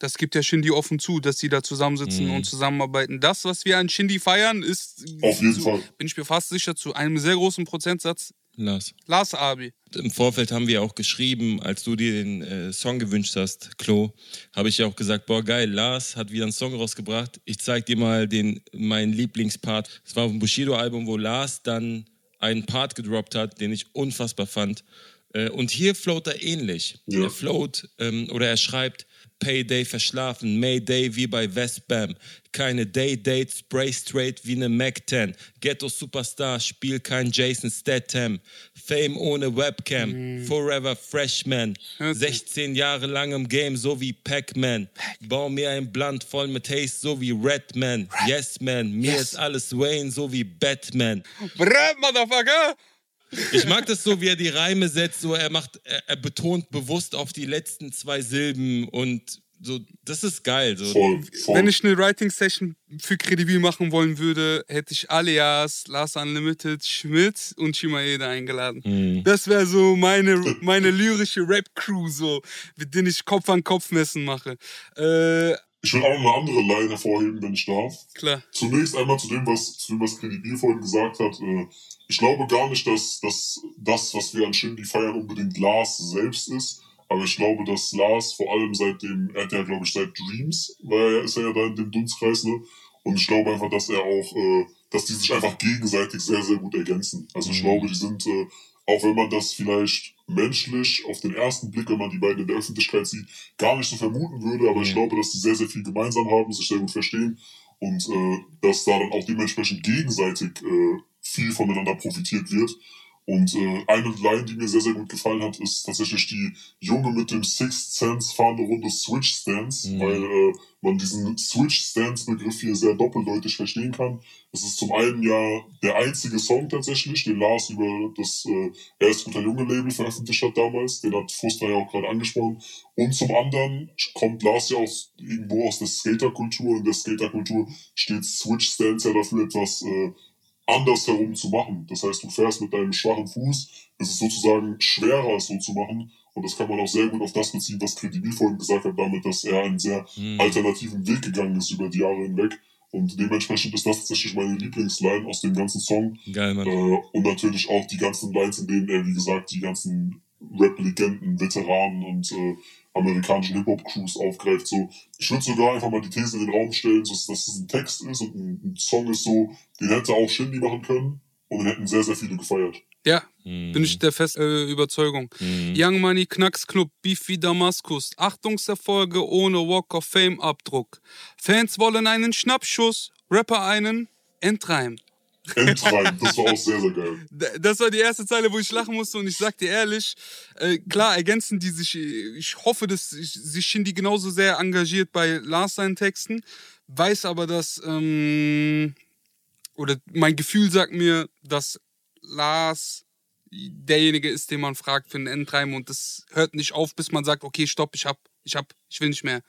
Das gibt ja Shindy offen zu, dass sie da zusammensitzen Mhm. und zusammenarbeiten. Das, was wir an Shindy feiern, ist, Auf jeden zu, Fall. bin ich mir fast sicher, zu einem sehr großen Prozentsatz Lars. Lars Abi. Im Vorfeld haben wir auch geschrieben, als du dir den äh, Song gewünscht hast, Klo, habe ich ja auch gesagt, boah geil, Lars hat wieder einen Song rausgebracht. Ich zeig dir mal den meinen Lieblingspart. Es war auf dem Bushido-Album, wo Lars dann einen Part gedroppt hat, den ich unfassbar fand. Äh, und hier float er ähnlich. Ja. Er float ähm, oder er schreibt Payday verschlafen, Mayday wie bei Westbam. Keine Day-Dates, spray straight wie ne Mac 10. Ghetto Superstar, spiel kein Jason Statham. Fame ohne Webcam, Forever Freshman. 16 Jahre lang im Game, so wie Pac-Man. Bau mir ein Blunt voll mit Haze, so wie Redman. Yes, man, mir ist alles Wayne, so wie Batman. Brr, Motherfucker! Ich mag das so, wie er die Reime setzt. So, er macht, er, er betont bewusst auf die letzten zwei Silben und so, das ist geil. So. Voll, voll. Wenn ich eine Writing-Session für Credibil machen wollen würde, hätte ich Alias, Lars Unlimited, Schmidt und Shimaeda eingeladen. Mhm. Das wäre so meine, meine lyrische Rap-Crew, so, mit denen ich Kopf an Kopf messen mache. Äh, Ich will auch noch eine andere Line hervorheben, wenn ich darf. klar. Zunächst einmal zu dem, was, zu dem, was Credibil vorhin gesagt hat. Äh, ich glaube gar nicht, dass, dass das, was wir an Shindy feiern, unbedingt Lars selbst ist. Aber ich glaube, dass Lars vor allem seit dem, er hat ja, glaube ich, seit Dreams, weil er ist ja da in dem Dunstkreis, ne? Und ich glaube einfach, dass er auch, äh, dass die sich einfach gegenseitig sehr, sehr gut ergänzen. Also ich Mhm. glaube, die sind, äh, auch wenn man das vielleicht menschlich auf den ersten Blick, wenn man die beiden in der Öffentlichkeit sieht, gar nicht so vermuten würde, aber ich Mhm. glaube, dass die sehr, sehr viel gemeinsam haben, sich sehr gut verstehen und äh, dass da dann auch dementsprechend gegenseitig äh, viel voneinander profitiert wird. Und äh, eine Line, die mir sehr, sehr gut gefallen hat, ist tatsächlich die Junge mit dem Sixth Sense fahrende Runde Switch Stance, Mhm. weil äh, man diesen Switch Stance Begriff hier sehr doppeldeutig verstehen kann. Es ist zum einen ja der einzige Song tatsächlich, den Lars über das äh, Erst guter Junge Label veröffentlicht hat damals. Den hat Fuster ja auch gerade angesprochen. Und zum anderen kommt Lars ja auch irgendwo aus der Skaterkultur. Und in der Skaterkultur steht Switch Stance ja dafür etwas äh, anders herum zu machen. Das heißt, du fährst mit deinem schwachen Fuß, es ist sozusagen schwerer, es so zu machen. Und das kann man auch sehr gut auf das beziehen, was Credibil vorhin gesagt hat, damit, dass er einen sehr Mhm. alternativen Weg gegangen ist über die Jahre hinweg. Und dementsprechend ist das tatsächlich meine Lieblingsline aus dem ganzen Song. Geil, Mann. Äh, und natürlich auch die ganzen Lines, in denen er, wie gesagt, die ganzen Rap-Legenden, Veteranen und äh, amerikanischen Hip-Hop-Crews aufgreift. So, ich würde sogar einfach mal die These in den Raum stellen, so, dass es ein Text ist und ein, ein Song ist so, den hätte auch Shindy machen können und den hätten sehr, sehr viele gefeiert. Ja, Mhm. bin ich der festen äh, Überzeugung. Mhm. Young Money, Knacks Club, Beef wie Damaskus, Achtungserfolge ohne Walk of Fame Abdruck. Fans wollen einen Schnappschuss, Rapper einen Endreim. Endreim, das war auch sehr, sehr geil. Das war die erste Zeile, wo ich lachen musste und ich sag dir ehrlich, äh, klar ergänzen die sich. Ich hoffe, dass sich sich Shindy genauso sehr engagiert bei Lars seinen Texten, weiß aber, dass ähm, oder mein Gefühl sagt mir, dass Lars derjenige ist, den man fragt für einen Endreim und das hört nicht auf, bis man sagt, okay, stopp, ich hab, ich hab, ich will nicht mehr.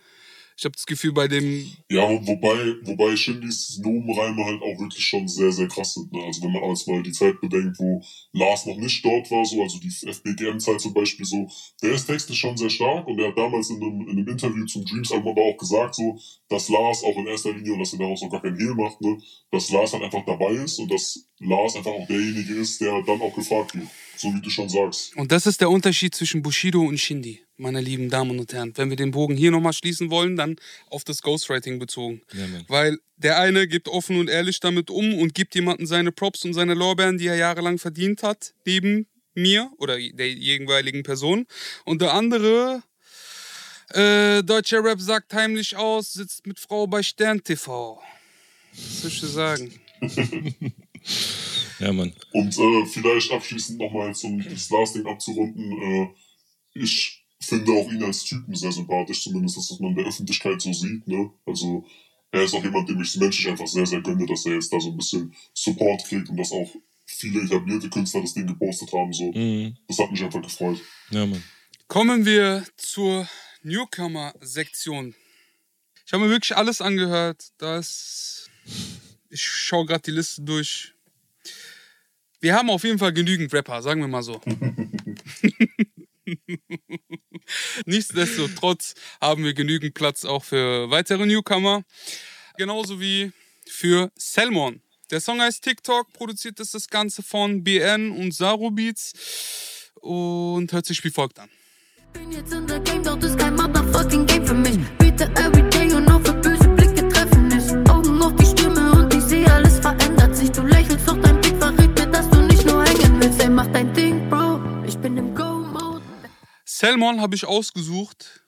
Ich habe das Gefühl bei dem Ja, wo- wobei, wobei Shindys Nomenreime halt auch wirklich schon sehr, sehr krass sind. Ne? Also wenn man jetzt mal die Zeit bedenkt, wo Lars noch nicht dort war, so, also die FBGM-Zeit zum Beispiel so, der ist textlich schon sehr stark und er hat damals in einem, in einem Interview zum Dreams-Album aber auch gesagt, so, dass Lars auch in erster Linie, und dass er daraus auch gar keinen Hehl macht, ne, dass Lars halt einfach dabei ist und dass Lars einfach auch derjenige ist, der dann auch gefragt wird. So wie du schon sagst. Und das ist der Unterschied zwischen Bushido und Shindy, meine lieben Damen und Herren. Wenn wir den Bogen hier nochmal schließen wollen, dann auf das Ghostwriting bezogen. Ja. Weil der eine geht offen und ehrlich damit um und gibt jemandem seine Props und seine Lorbeeren, die er jahrelang verdient hat, neben mir oder der jeweiligen Person. Und der andere, äh, deutscher Rap sagt heimlich aus, sitzt mit Frau bei Stern TV. Was soll ich dir sagen? (laughs) Ja, Mann. Und äh, vielleicht abschließend nochmal, um das Last-Ding abzurunden, äh, ich finde auch ihn als Typen sehr sympathisch, zumindest das, was man in der Öffentlichkeit so sieht. Ne? Also er ist auch jemand, dem ich es menschlich einfach sehr, sehr gönne, dass er jetzt da so ein bisschen Support kriegt und dass auch viele etablierte Künstler das Ding gepostet haben. So. Mhm. Das hat mich einfach gefreut. Ja, Mann. Kommen wir zur Newcomer-Sektion. Ich habe mir wirklich alles angehört. Das ich schaue gerade die Liste durch. Wir haben auf jeden Fall genügend Rapper, sagen wir mal so. (laughs) Nichtsdestotrotz haben wir genügend Platz auch für weitere Newcomer. Genauso wie für Selmon. Der Song heißt TikTok, produziert ist das Ganze von BN und Saru Beats und hört sich wie folgt an. bin jetzt in der Game, doch ist kein Motherfucking Game für mich. Biete everyday Selmon habe ich ausgesucht,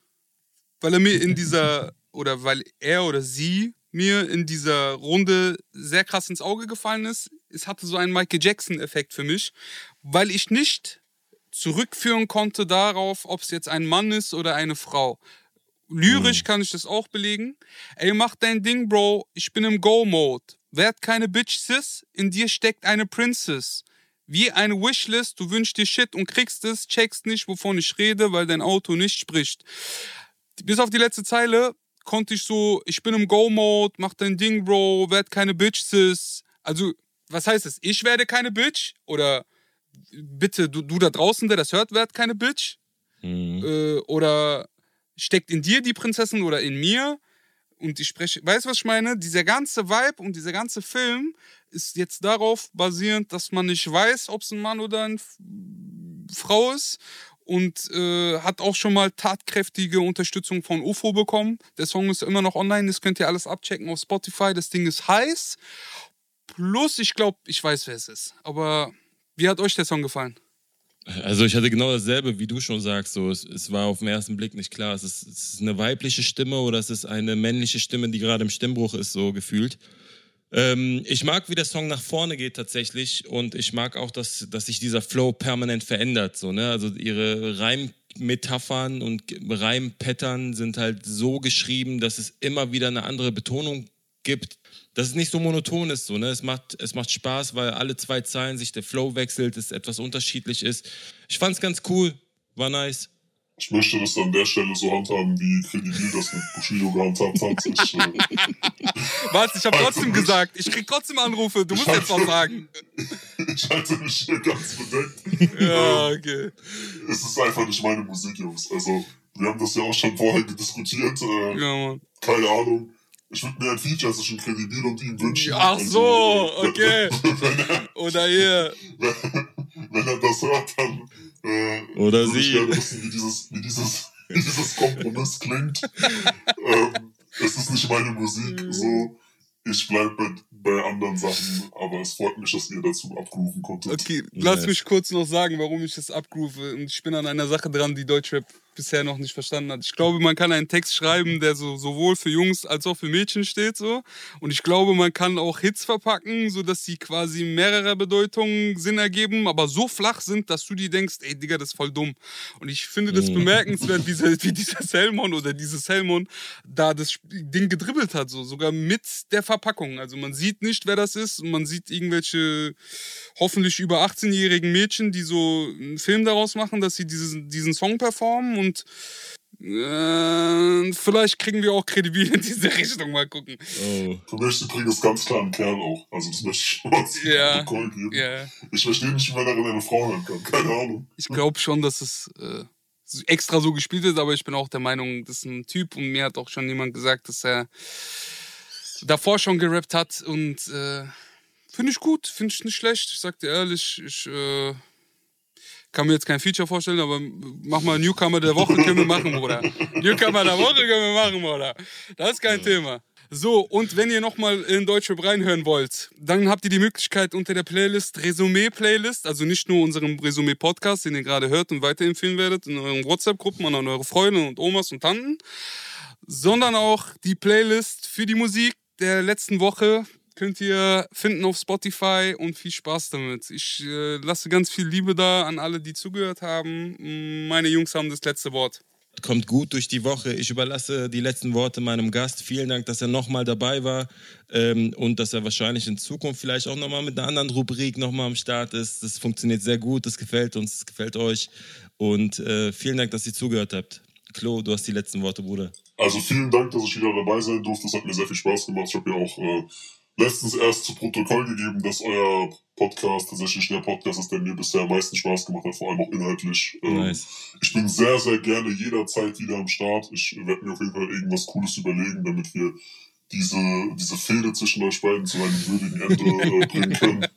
weil er mir in (laughs) dieser, oder weil er oder sie mir in dieser Runde sehr krass ins Auge gefallen ist. Es hatte so einen Michael Jackson-Effekt für mich, weil ich nicht zurückführen konnte darauf, ob es jetzt ein Mann ist oder eine Frau. Lyrisch kann ich das auch belegen. Ey, mach dein Ding, Bro. Ich bin im Go-Mode. Werd keine Bitch, Sis. In dir steckt eine Princess. Wie eine Wishlist. Du wünschst dir Shit und kriegst es, checkst nicht, wovon ich rede, weil dein Auto nicht spricht. bis auf die letzte Zeile konnte ich so, ich bin im Go-Mode, mach dein Ding, Bro, werd keine Bitches. Also, was heißt das? Ich werde keine Bitch? Oder bitte, du, du da draußen, der das hört, werd keine Bitch? Mhm. Äh, oder steckt in dir die Prinzessin oder in mir? Und ich spreche, weißt du, was ich meine? Dieser ganze Vibe und dieser ganze Film ist jetzt darauf basierend, dass man nicht weiß, ob es ein Mann oder eine Frau ist. Und äh, hat auch schon mal tatkräftige Unterstützung von UFO bekommen. Der Song ist immer noch online, das könnt ihr alles abchecken auf Spotify. Das Ding ist heiß. Plus, ich glaube, ich weiß, wer es ist. Aber wie hat euch der Song gefallen? Also ich hatte genau dasselbe, wie du schon sagst. So, es, es war auf den ersten Blick nicht klar. Es ist, es ist eine weibliche Stimme oder es ist eine männliche Stimme, die gerade im Stimmbruch ist, so gefühlt. Ähm, ich mag, wie der Song nach vorne geht tatsächlich und ich mag auch, dass, dass sich dieser Flow permanent verändert. So, ne? Also ihre Reimmetaphern und Reimpattern sind halt so geschrieben, dass es immer wieder eine andere Betonung gibt, dass es nicht so monoton ist. So, ne? es, macht, es macht Spaß, weil alle zwei Zeilen sich der Flow wechselt, es etwas unterschiedlich ist. Ich fand's ganz cool, war nice. Ich möchte das an der Stelle so handhaben, wie Credibil das mit Bushido gehandhabt hat. (laughs) Ich, äh, Was? Ich habe trotzdem gesagt, ich krieg trotzdem Anrufe, du musst jetzt was sagen. (laughs) ich halte mich hier ganz bedeckt. Ja, Ähm, okay. Es ist einfach nicht meine Musik, Jungs. Also, wir haben das ja auch schon vorher diskutiert. Äh, Ja, Mann. Keine Ahnung. Ich würde mir ein Feature zwischen Credibil und ihm wünschen. Ach so, Also, okay. (laughs) Wenn er, Oder hier. wenn, (laughs) wenn er das hört, dann äh, Oder würde ich sie. gerne wissen, wie dieses, wie dieses, wie dieses Kompromiss klingt. (laughs) ähm, es ist nicht meine Musik, so. Ich bleibe bei, bei anderen Sachen, aber es freut mich, dass ihr dazu abgerufen konntet. Okay, lass Nice. mich kurz noch sagen, warum ich das abrufe. Und ich bin an einer Sache dran, die Deutschrap bisher noch nicht verstanden hat. Ich glaube, man kann einen Text schreiben, der so sowohl für Jungs als auch für Mädchen steht, so. Und ich glaube, man kann auch Hits verpacken, so dass sie quasi mehrere Bedeutungen Sinn ergeben, aber so flach sind, dass du dir denkst, ey, Digga, das ist voll dumm. Und ich finde das Mhm. bemerkenswert, wie, dieser- wie dieser Selmon oder dieses Selmon da das Ding gedribbelt hat, so sogar mit der Verpackung. Also man sieht nicht, wer das ist und man sieht irgendwelche hoffentlich über 18-jährigen Mädchen, die so einen Film daraus machen, dass sie diesen, diesen Song performen und äh, vielleicht kriegen wir auch kredibil in diese (laughs) Richtung mal gucken. Oh. Für mich ist übrigens ganz klar ein Kerl auch. Also, das möchte ich schon mal Ja, geben. ja. Ich verstehe nicht, wie man darin eine Frau hören kann. Keine Ahnung. Ich glaube schon, dass es äh, extra so gespielt ist, aber ich bin auch der Meinung, das ist ein Typ und mir hat auch schon jemand gesagt, dass er davor schon gerappt hat und äh, finde ich gut, finde ich nicht schlecht. Ich sag dir ehrlich, ich äh, kann mir jetzt kein Feature vorstellen, aber mach mal Newcomer der Woche können wir machen, Bruder. (laughs) Newcomer der Woche können wir machen, Bruder. Das ist kein Thema. So, und wenn ihr nochmal in Deutschrap reinhören wollt, dann habt ihr die Möglichkeit unter der Playlist Resümee-Playlist, also nicht nur unserem Resümee-Podcast, den ihr gerade hört und weiterempfehlen werdet, in euren WhatsApp-Gruppen an eure Freunde und Omas und Tanten, sondern auch die Playlist für die Musik der letzten Woche könnt ihr finden auf Spotify und viel Spaß damit. Ich äh, lasse ganz viel Liebe da an alle, die zugehört haben. Meine Jungs haben das letzte Wort. Kommt gut durch die Woche. Ich überlasse die letzten Worte meinem Gast. Vielen Dank, dass er nochmal dabei war ähm, und dass er wahrscheinlich in Zukunft vielleicht auch nochmal mit einer anderen Rubrik nochmal am Start ist. Das funktioniert sehr gut, das gefällt uns, das gefällt euch. Und äh, vielen Dank, dass ihr zugehört habt. Klo, du hast die letzten Worte, Bruder. Also vielen Dank, dass ich wieder dabei sein durfte. Es hat mir sehr viel Spaß gemacht. Ich habe ja auch äh, letztens erst zu Protokoll gegeben, dass euer Podcast tatsächlich der Podcast ist, der mir bisher am meisten Spaß gemacht hat, vor allem auch inhaltlich. Ähm, Nice. Ich bin sehr, sehr gerne jederzeit wieder am Start. Ich werde mir auf jeden Fall irgendwas Cooles überlegen, damit wir diese, diese Fehde zwischen euch beiden zu einem würdigen Ende äh, bringen können.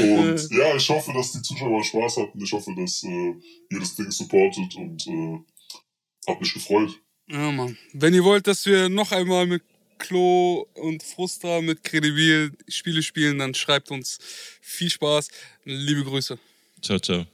Und (laughs) ja, ich hoffe, dass die Zuschauer Spaß hatten. Ich hoffe, dass äh, ihr das Ding supportet und äh, hab mich gefreut. Ja, Mann. Wenn ihr wollt, dass wir noch einmal mit Klo und Frustra mit Credibil Spiele spielen, dann schreibt uns. Viel Spaß. Liebe Grüße. Ciao, ciao.